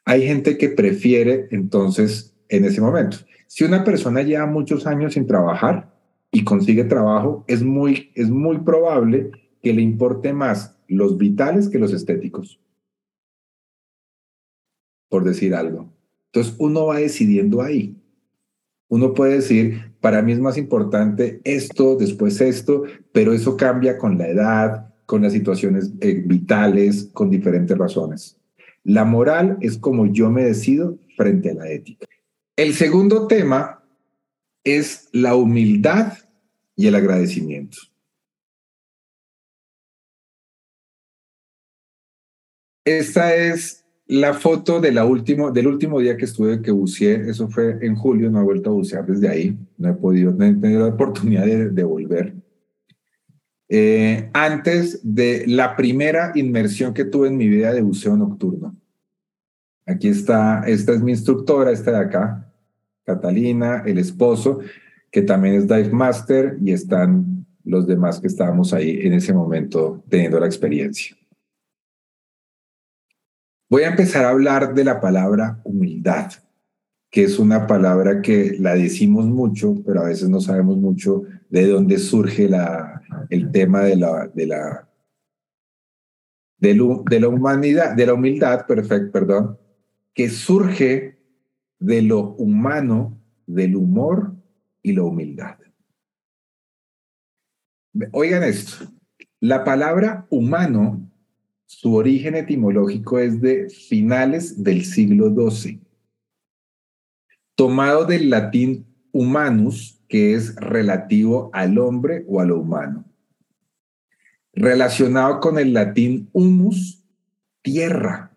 Hay gente que prefiere entonces en ese momento. Si una persona lleva muchos años sin trabajar y consigue trabajo, es muy, es muy probable que le importe más los vitales que los estéticos, por decir algo. Entonces uno va decidiendo ahí. Uno puede decir, para mí es más importante esto, después esto, pero eso cambia con la edad, con las situaciones eh, vitales, con diferentes razones. La moral es como yo me decido frente a la ética. El segundo tema es la humildad y el agradecimiento. Esta es la foto de la último, del último día que estuve, que buceé. Eso fue en julio, no he vuelto a bucear desde ahí. No he podido, no he tenido la oportunidad de, volver. Eh, antes de la primera inmersión que tuve en mi vida de buceo nocturno. Aquí está, esta es mi instructora, esta de acá, Catalina, el esposo, que también es dive master, y están los demás que estábamos ahí en ese momento teniendo la experiencia. Voy a empezar a hablar de la palabra humildad, que es una palabra que la decimos mucho, pero a veces no sabemos mucho de dónde surge la, el tema de la, de la, de, humanidad, de la humildad, perfecto, perdón, que surge de lo humano, del humor y la humildad. Oigan esto, la palabra humano su origen etimológico es de finales del siglo XII, tomado del latín humanus, que es relativo al hombre o a lo humano. relacionado con el latín humus, tierra,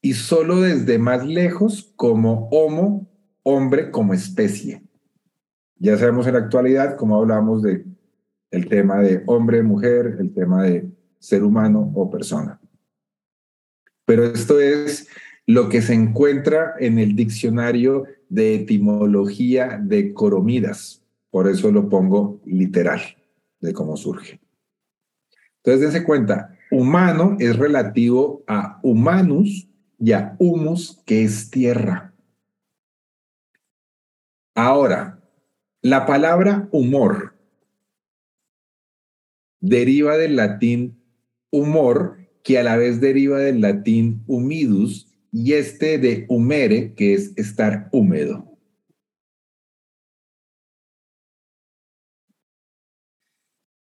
y solo desde más lejos como homo, hombre como especie. Ya sabemos en la actualidad cómo hablamos de el tema de hombre, mujer, el tema de ser humano o persona. Pero esto es lo que se encuentra en el diccionario de etimología de Coromidas. Por eso lo pongo literal de cómo surge. Entonces, dense cuenta, humano es relativo a humanus y a humus, que es tierra. Ahora, la palabra humor deriva del latín humor, que a la vez deriva del latín humidus, y este de humere, que es estar húmedo.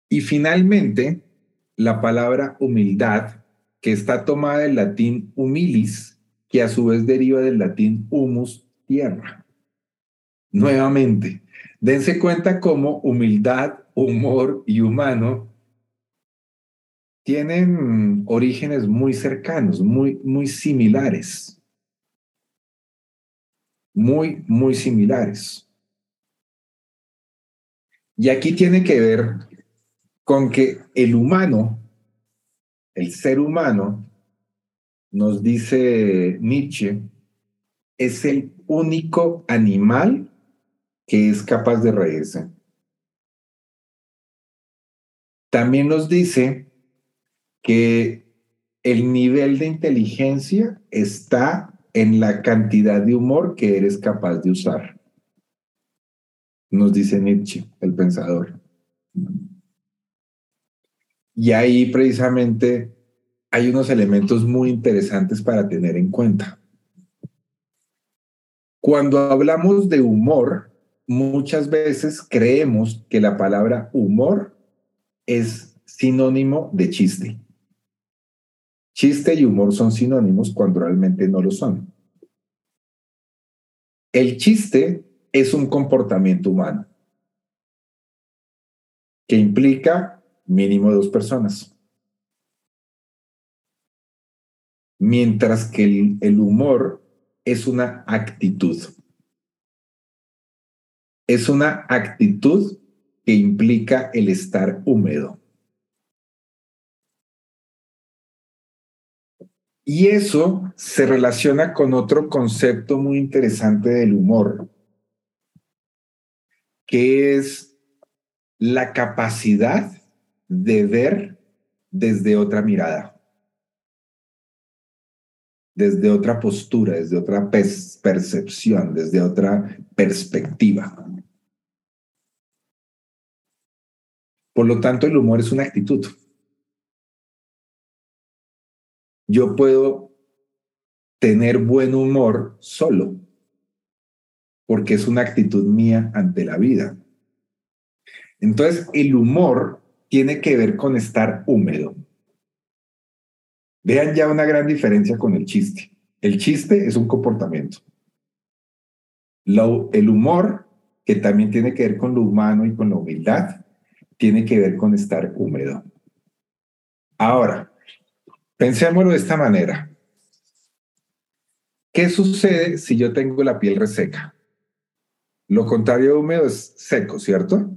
Y finalmente, la palabra humildad, que está tomada del latín humilis, que a su vez deriva del latín humus, tierra. Nuevamente, dense cuenta cómo humildad, humor y humano tienen orígenes muy cercanos, muy, muy similares. Muy, muy similares. Y aquí tiene que ver con que el humano, el ser humano, nos dice Nietzsche, es el único animal que es capaz de reírse. También nos dice que el nivel de inteligencia está en la cantidad de humor que eres capaz de usar. Nos dice Nietzsche, el pensador. Y ahí precisamente hay unos elementos muy interesantes para tener en cuenta. Cuando hablamos de humor, muchas veces creemos que la palabra humor es sinónimo de chiste. Chiste y humor son sinónimos cuando realmente no lo son. El chiste es un comportamiento humano que implica mínimo dos personas. Mientras que el, el humor es una actitud. Es una actitud que implica el estar húmedo. Y eso se relaciona con otro concepto muy interesante del humor, que es la capacidad de ver desde otra mirada, desde otra postura, desde otra percepción, desde otra perspectiva. Por lo tanto, el humor es una actitud yo puedo tener buen humor solo, porque es una actitud mía ante la vida. Entonces, el humor tiene que ver con estar húmedo. Vean ya una gran diferencia con el chiste. El chiste es un comportamiento. el humor, que también tiene que ver con lo humano y con la humildad, tiene que ver con estar húmedo. Ahora, Pensémoslo de esta manera. ¿Qué sucede si yo tengo la piel reseca? Lo contrario de húmedo es seco, ¿cierto?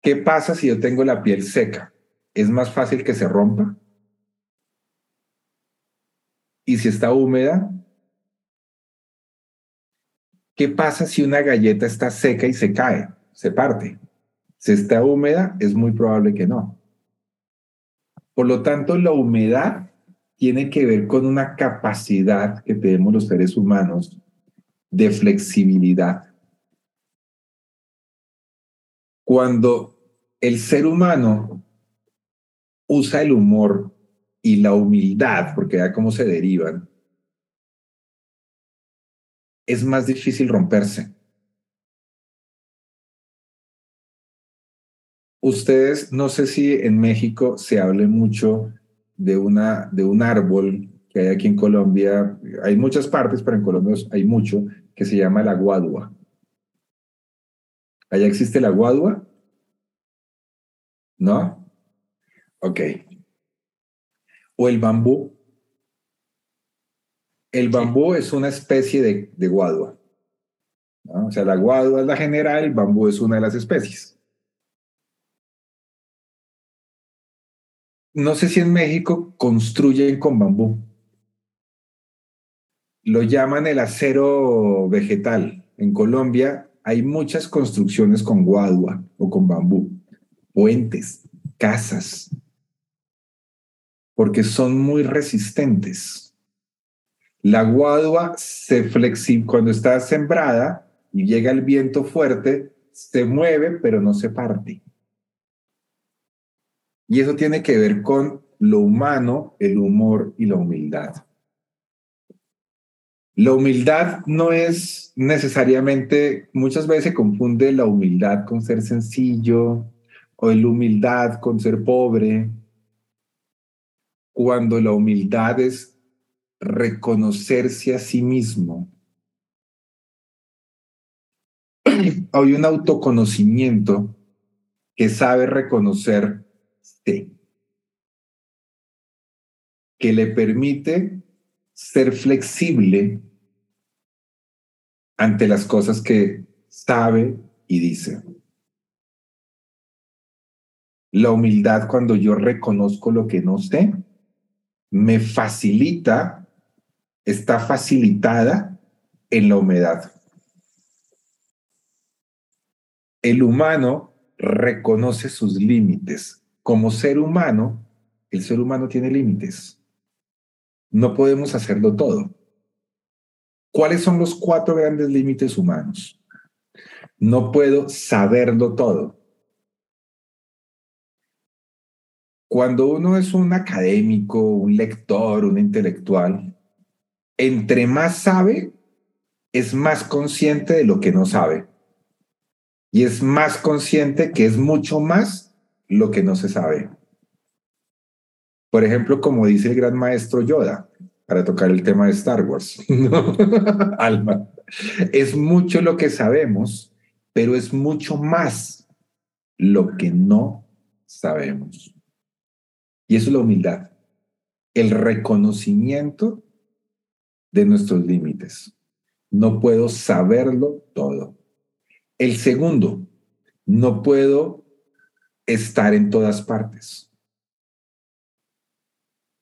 ¿Qué pasa si yo tengo la piel seca? ¿Es más fácil que se rompa? ¿Y si está húmeda? ¿Qué pasa si una galleta está seca y se cae, se parte? Si está húmeda, es muy probable que no. Por lo tanto, la humedad tiene que ver con una capacidad que tenemos los seres humanos de flexibilidad. Cuando el ser humano usa el humor y la humildad, porque ya cómo se derivan, es más difícil romperse. Ustedes, no sé si en México se hable mucho de, una, de un árbol que hay aquí en Colombia. Hay muchas partes, pero en Colombia hay mucho que se llama la guadua. Allá existe la guadua. ¿No? Ok. O el bambú. El bambú es una especie de, de guadua. O sea, la guadua es la general, el bambú es una de las especies. No sé si en México construyen con bambú. Lo llaman el acero vegetal. En Colombia hay muchas construcciones con guadua o con bambú, puentes, casas, porque son muy resistentes. La guadua se flexibiliza cuando está sembrada, y llega el viento fuerte, se mueve, pero no se parte. Y eso tiene que ver con lo humano, el humor y la humildad. La humildad no es necesariamente, muchas veces se confunde la humildad con ser sencillo o la humildad con ser pobre, cuando la humildad es reconocerse a sí mismo hay un autoconocimiento que sabe reconocer que le permite ser flexible ante las cosas que sabe y dice. La humildad cuando yo reconozco lo que no sé, me facilita, está facilitada en la humedad el humano reconoce sus límites. Como ser humano, el ser humano tiene límites. No podemos hacerlo todo. ¿Cuáles son los cuatro grandes límites humanos? No puedo saberlo todo. Cuando uno es un académico, un lector, un intelectual, entre más sabe, es más consciente de lo que no sabe y es más consciente que es mucho más lo que no se sabe. Por ejemplo, como dice el gran maestro Yoda, para tocar el tema de Star Wars, Alma, es mucho lo que sabemos, pero es mucho más lo que no sabemos. Y eso es la humildad, el reconocimiento de nuestros límites. No puedo saberlo todo. El segundo, no puedo estar en todas partes.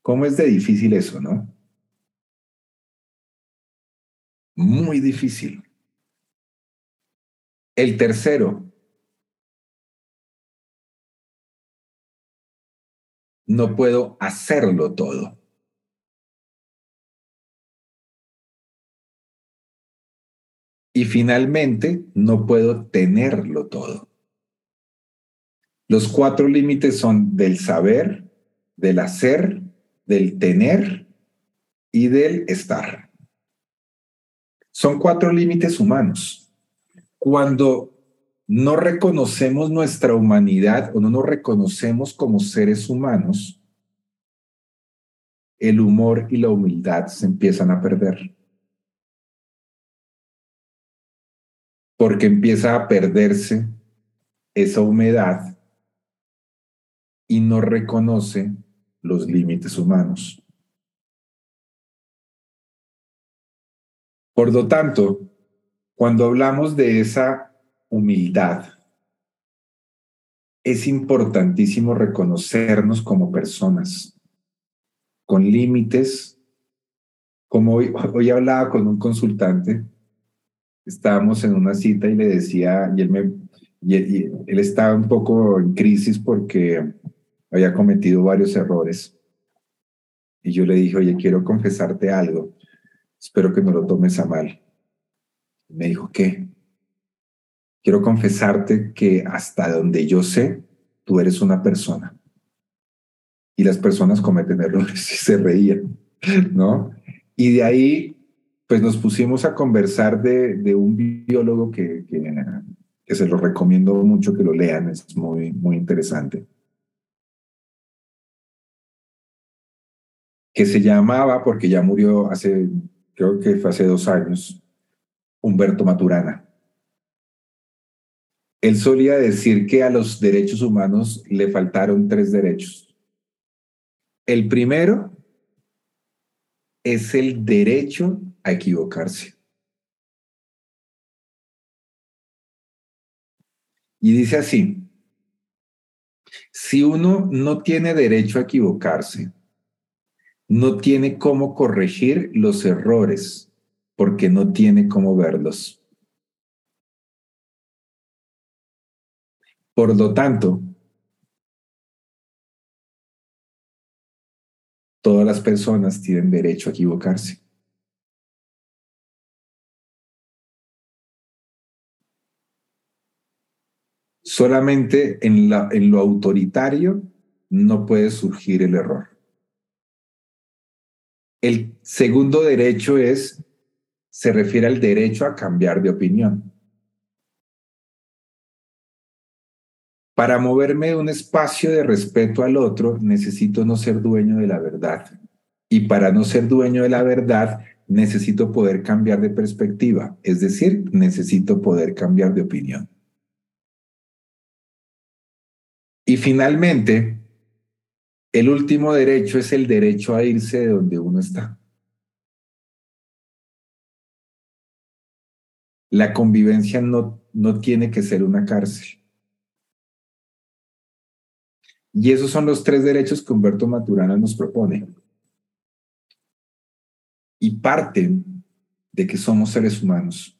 ¿Cómo es de difícil eso, no? Muy difícil. El tercero, no puedo hacerlo todo. Y finalmente, no puedo tenerlo todo. Los cuatro límites son del saber, del hacer, del tener y del estar. Son cuatro límites humanos. Cuando no reconocemos nuestra humanidad o no nos reconocemos como seres humanos, el humor y la humildad se empiezan a perder. porque empieza a perderse esa humedad y no reconoce los límites humanos. Por lo tanto, cuando hablamos de esa humildad, es importantísimo reconocernos como personas, con límites. Como hoy, hablaba con un consultante estábamos en una cita y le decía, y él, me, él estaba un poco en crisis porque había cometido varios errores. Y yo le dije, oye, quiero confesarte algo, espero que no lo tomes a mal. Me dijo, ¿qué? Quiero confesarte que hasta donde yo sé, tú eres una persona. Y las personas cometen errores y se reían, ¿no? Y de ahí pues nos pusimos a conversar de, un biólogo que, que, se lo recomiendo mucho que lo lean, es muy, muy interesante. Que se llamaba, porque ya murió hace, creo que fue hace dos años, Humberto Maturana. él solía decir que a los derechos humanos le faltaron tres derechos. El primero es el derecho a equivocarse. Y dice así, si uno no tiene derecho a equivocarse, no tiene cómo corregir los errores porque no tiene cómo verlos. Por lo tanto, todas las personas tienen derecho a equivocarse. Solamente en, en lo autoritario no puede surgir el error. El segundo derecho es, se refiere al derecho a cambiar de opinión. Para moverme de un espacio de respeto al otro, necesito no ser dueño de la verdad. Y para no ser dueño de la verdad, necesito poder cambiar de perspectiva, es decir, necesito poder cambiar de opinión. Y finalmente, el último derecho es el derecho a irse de donde uno está. La convivencia no, no tiene que ser una cárcel. Y esos son los tres derechos que Humberto Maturana nos propone. Y parten de que somos seres humanos,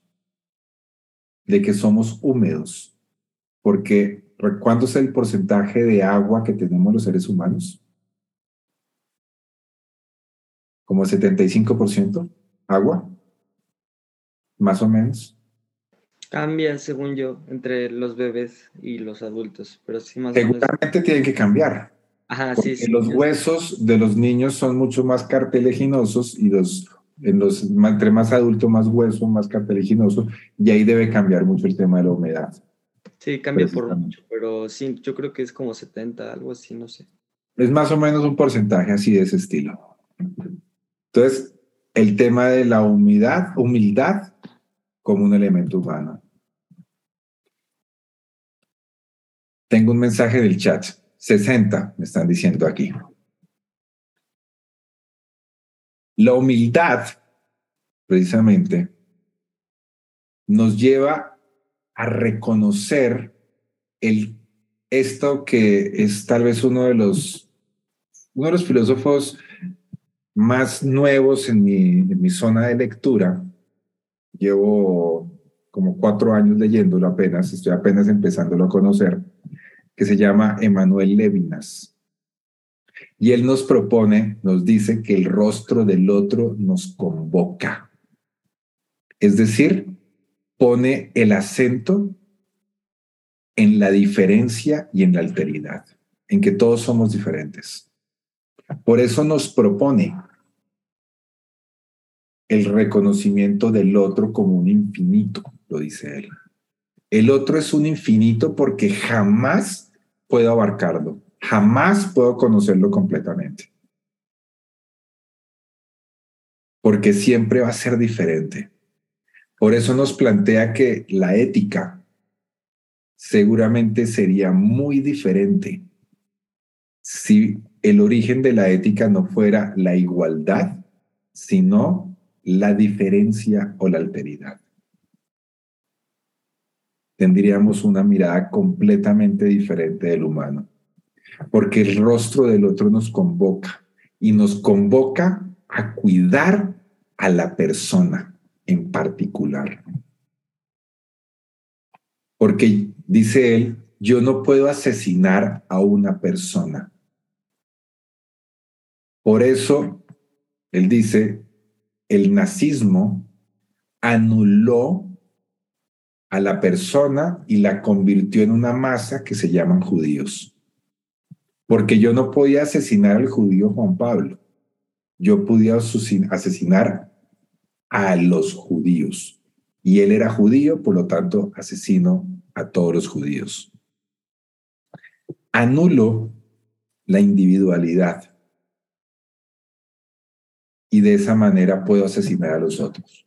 de que somos húmedos, porque ¿cuánto es el porcentaje de agua que tenemos los seres humanos? Como 75% agua, más o menos. Cambia, según yo, entre los bebés y los adultos, pero sí más Seguramente tienen que cambiar. Ajá, sí, sí. Los huesos de los niños son mucho más cartiliginosos y los, en los, entre más adulto, más hueso, más cartilaginoso, y ahí debe cambiar mucho el tema de la humedad. Sí, cambia por mucho, pero sí, yo creo que es como 70, algo así, no sé. Es más o menos un porcentaje así de ese estilo. Entonces, el tema de la humildad, humildad como un elemento humano. Tengo un mensaje del chat. 60, me están diciendo aquí. La humildad, precisamente, nos lleva a reconocer el, esto que es tal vez uno de los, uno de los filósofos más nuevos en mi, en mi zona de lectura. Llevo como cuatro años leyéndolo apenas, estoy apenas empezándolo a conocer, que se llama Emanuel Levinas. Y él nos propone, nos dice que el rostro del otro nos convoca. Es decir, pone el acento en la diferencia y en la alteridad, en que todos somos diferentes. Por eso nos propone el reconocimiento del otro como un infinito, lo dice él. El otro es un infinito porque jamás puedo abarcarlo, jamás puedo conocerlo completamente. Porque siempre va a ser diferente. Por eso nos plantea que la ética seguramente sería muy diferente si el origen de la ética no fuera la igualdad, sino la diferencia o la alteridad. Tendríamos una mirada completamente diferente del humano, porque el rostro del otro nos convoca y nos convoca a cuidar a la persona en particular. Porque dice él, yo no puedo asesinar a una persona. Por eso, él dice, el nazismo anuló a la persona y la convirtió en una masa que se llaman judíos. Porque yo no podía asesinar al judío Juan Pablo. Yo podía asesinar a los judíos. Y él era judío, por lo tanto, asesino a todos los judíos. Anulo la individualidad. Y de esa manera puedo asesinar a los otros.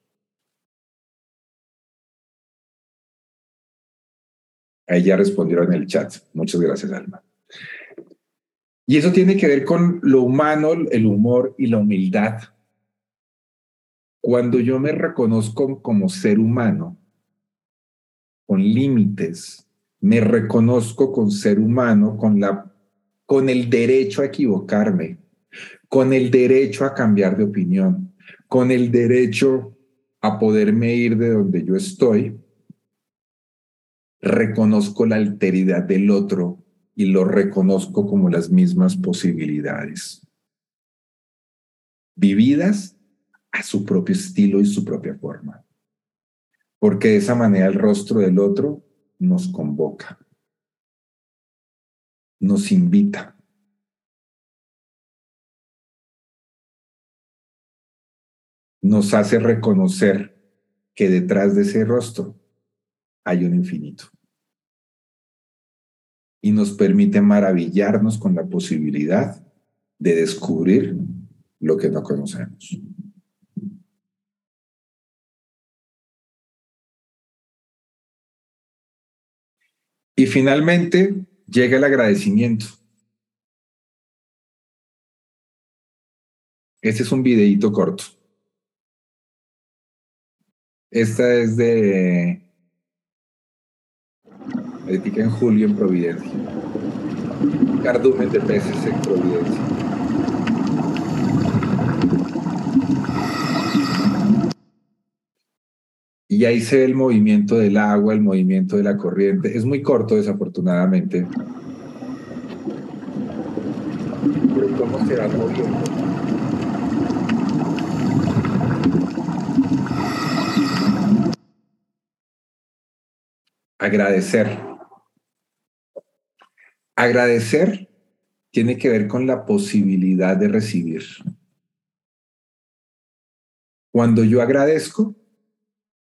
Ahí ya respondieron en el chat. Muchas gracias, Alma. Y eso tiene que ver con lo humano, el humor y la humildad. Cuando yo me reconozco como ser humano, con límites, me reconozco con ser humano, con, la, con el derecho a equivocarme, con el derecho a cambiar de opinión, con el derecho a poderme ir de donde yo estoy, reconozco la alteridad del otro y lo reconozco como las mismas posibilidades, vividas a su propio estilo y su propia forma. Porque de esa manera el rostro del otro nos convoca, nos invita. Nos hace reconocer que detrás de ese rostro hay un infinito. Y nos permite maravillarnos con la posibilidad de descubrir lo que no conocemos. Y finalmente llega el agradecimiento. Este es un videíto corto. Esta es de Ética en julio en Providencia. Cardumen de peces en Providencia. Y ahí se ve el movimiento del agua, el movimiento de la corriente. Es muy corto, desafortunadamente. Cómo se va moviendo. Agradecer. Agradecer tiene que ver con la posibilidad de recibir. Cuando yo agradezco,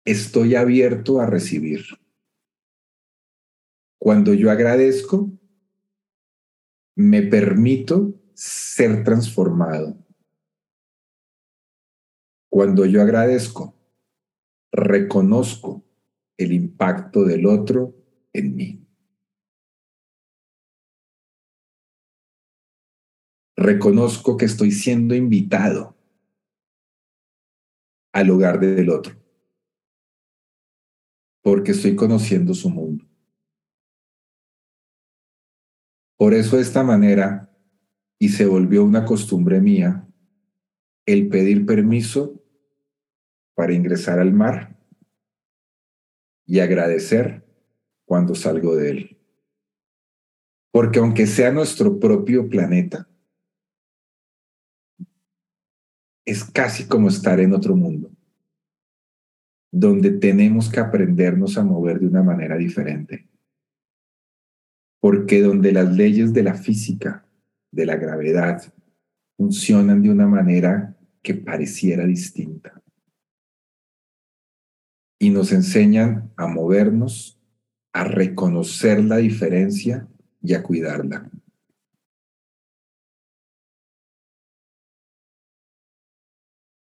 estoy abierto a recibir. Cuando yo agradezco, me permito ser transformado. Cuando yo agradezco, reconozco el impacto del otro en mí. Reconozco que estoy siendo invitado al hogar del otro, porque estoy conociendo su mundo. Por eso de esta manera, y se volvió una costumbre mía, el pedir permiso para ingresar al mar y agradecer cuando salgo de él. Porque aunque sea nuestro propio planeta, es casi como estar en otro mundo, donde tenemos que aprendernos a mover de una manera diferente. Porque donde las leyes de la física, de la gravedad, funcionan de una manera que pareciera distinta. Y nos enseñan a movernos, a reconocer la diferencia y a cuidarla.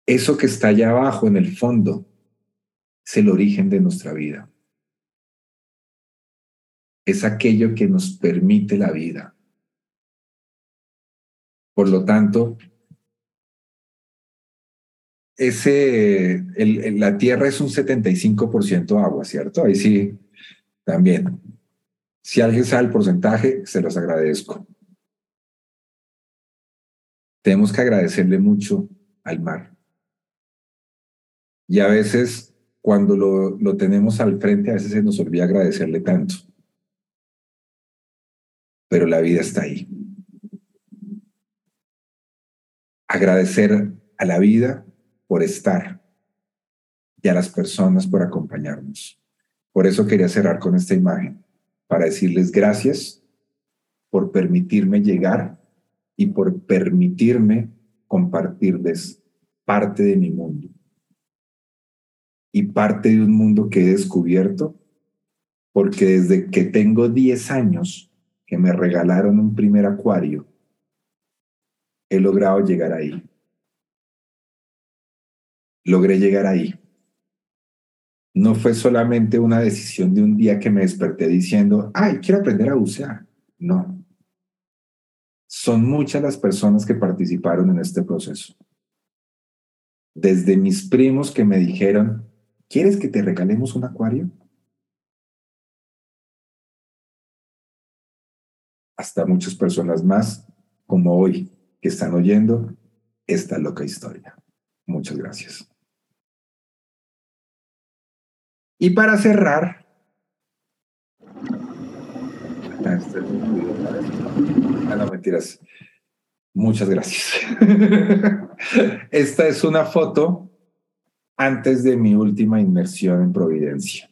Eso que está allá abajo en el fondo es el origen de nuestra vida. Es aquello que nos permite la vida. Por lo tanto, ese, la tierra es un 75% agua, ¿cierto? Ahí sí, también. Si alguien sabe el porcentaje, se los agradezco. Tenemos que agradecerle mucho al mar. Y a veces, cuando lo, lo tenemos al frente, a veces se nos olvida agradecerle tanto. Pero la vida está ahí. Agradecer a la vida por estar y a las personas por acompañarnos. Por eso quería cerrar con esta imagen, para decirles gracias por permitirme llegar y por permitirme compartirles parte de mi mundo y parte de un mundo que he descubierto, porque desde que tengo 10 años que me regalaron un primer acuario, he logrado llegar ahí. Logré llegar ahí. no fue solamente una decisión de un día que me desperté diciendo, ay, quiero aprender a bucear. No. Son muchas las personas que participaron en este proceso. Desde mis primos que me dijeron, ¿quieres que te regalemos un acuario? Hasta muchas personas más, como hoy, que están oyendo esta loca historia. Muchas gracias. Y para cerrar, ah, no, mentiras. Muchas gracias. Esta es una foto antes de mi última inmersión en Providencia.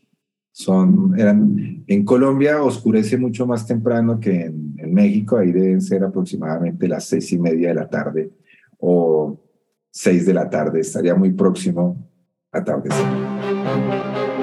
Son, eran, en Colombia oscurece mucho más temprano que en, en México, ahí deben ser aproximadamente las seis y media de la tarde o seis de la tarde, estaría muy próximo a atardecer.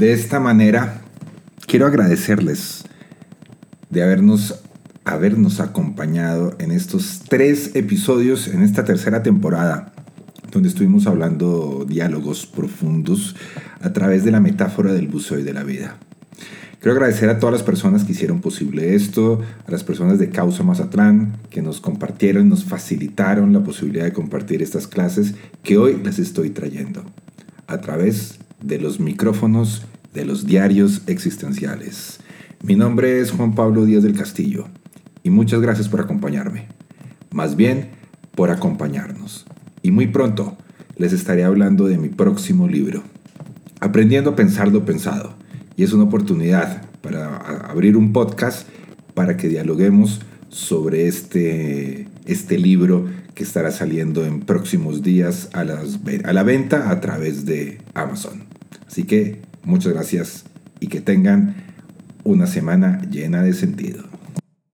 De esta manera, quiero agradecerles de habernos, habernos acompañado en estos tres episodios, en esta tercera temporada, donde estuvimos hablando diálogos profundos a través de la metáfora del buceo y de la vida. Quiero agradecer a todas las personas que hicieron posible esto, a las personas de Causa Mazatlán que nos compartieron, nos facilitaron la posibilidad de compartir estas clases que hoy les estoy trayendo a través de los micrófonos de los diarios existenciales. Mi nombre es Juan Pablo Díaz del Castillo y muchas gracias por acompañarme. Más bien, por acompañarnos. Y muy pronto les estaré hablando de mi próximo libro, Aprendiendo a pensar lo pensado. Y es una oportunidad para abrir un podcast para que dialoguemos sobre este, este libro que estará saliendo en próximos días a, a la venta a través de Amazon. Así que muchas gracias y que tengan una semana llena de sentido.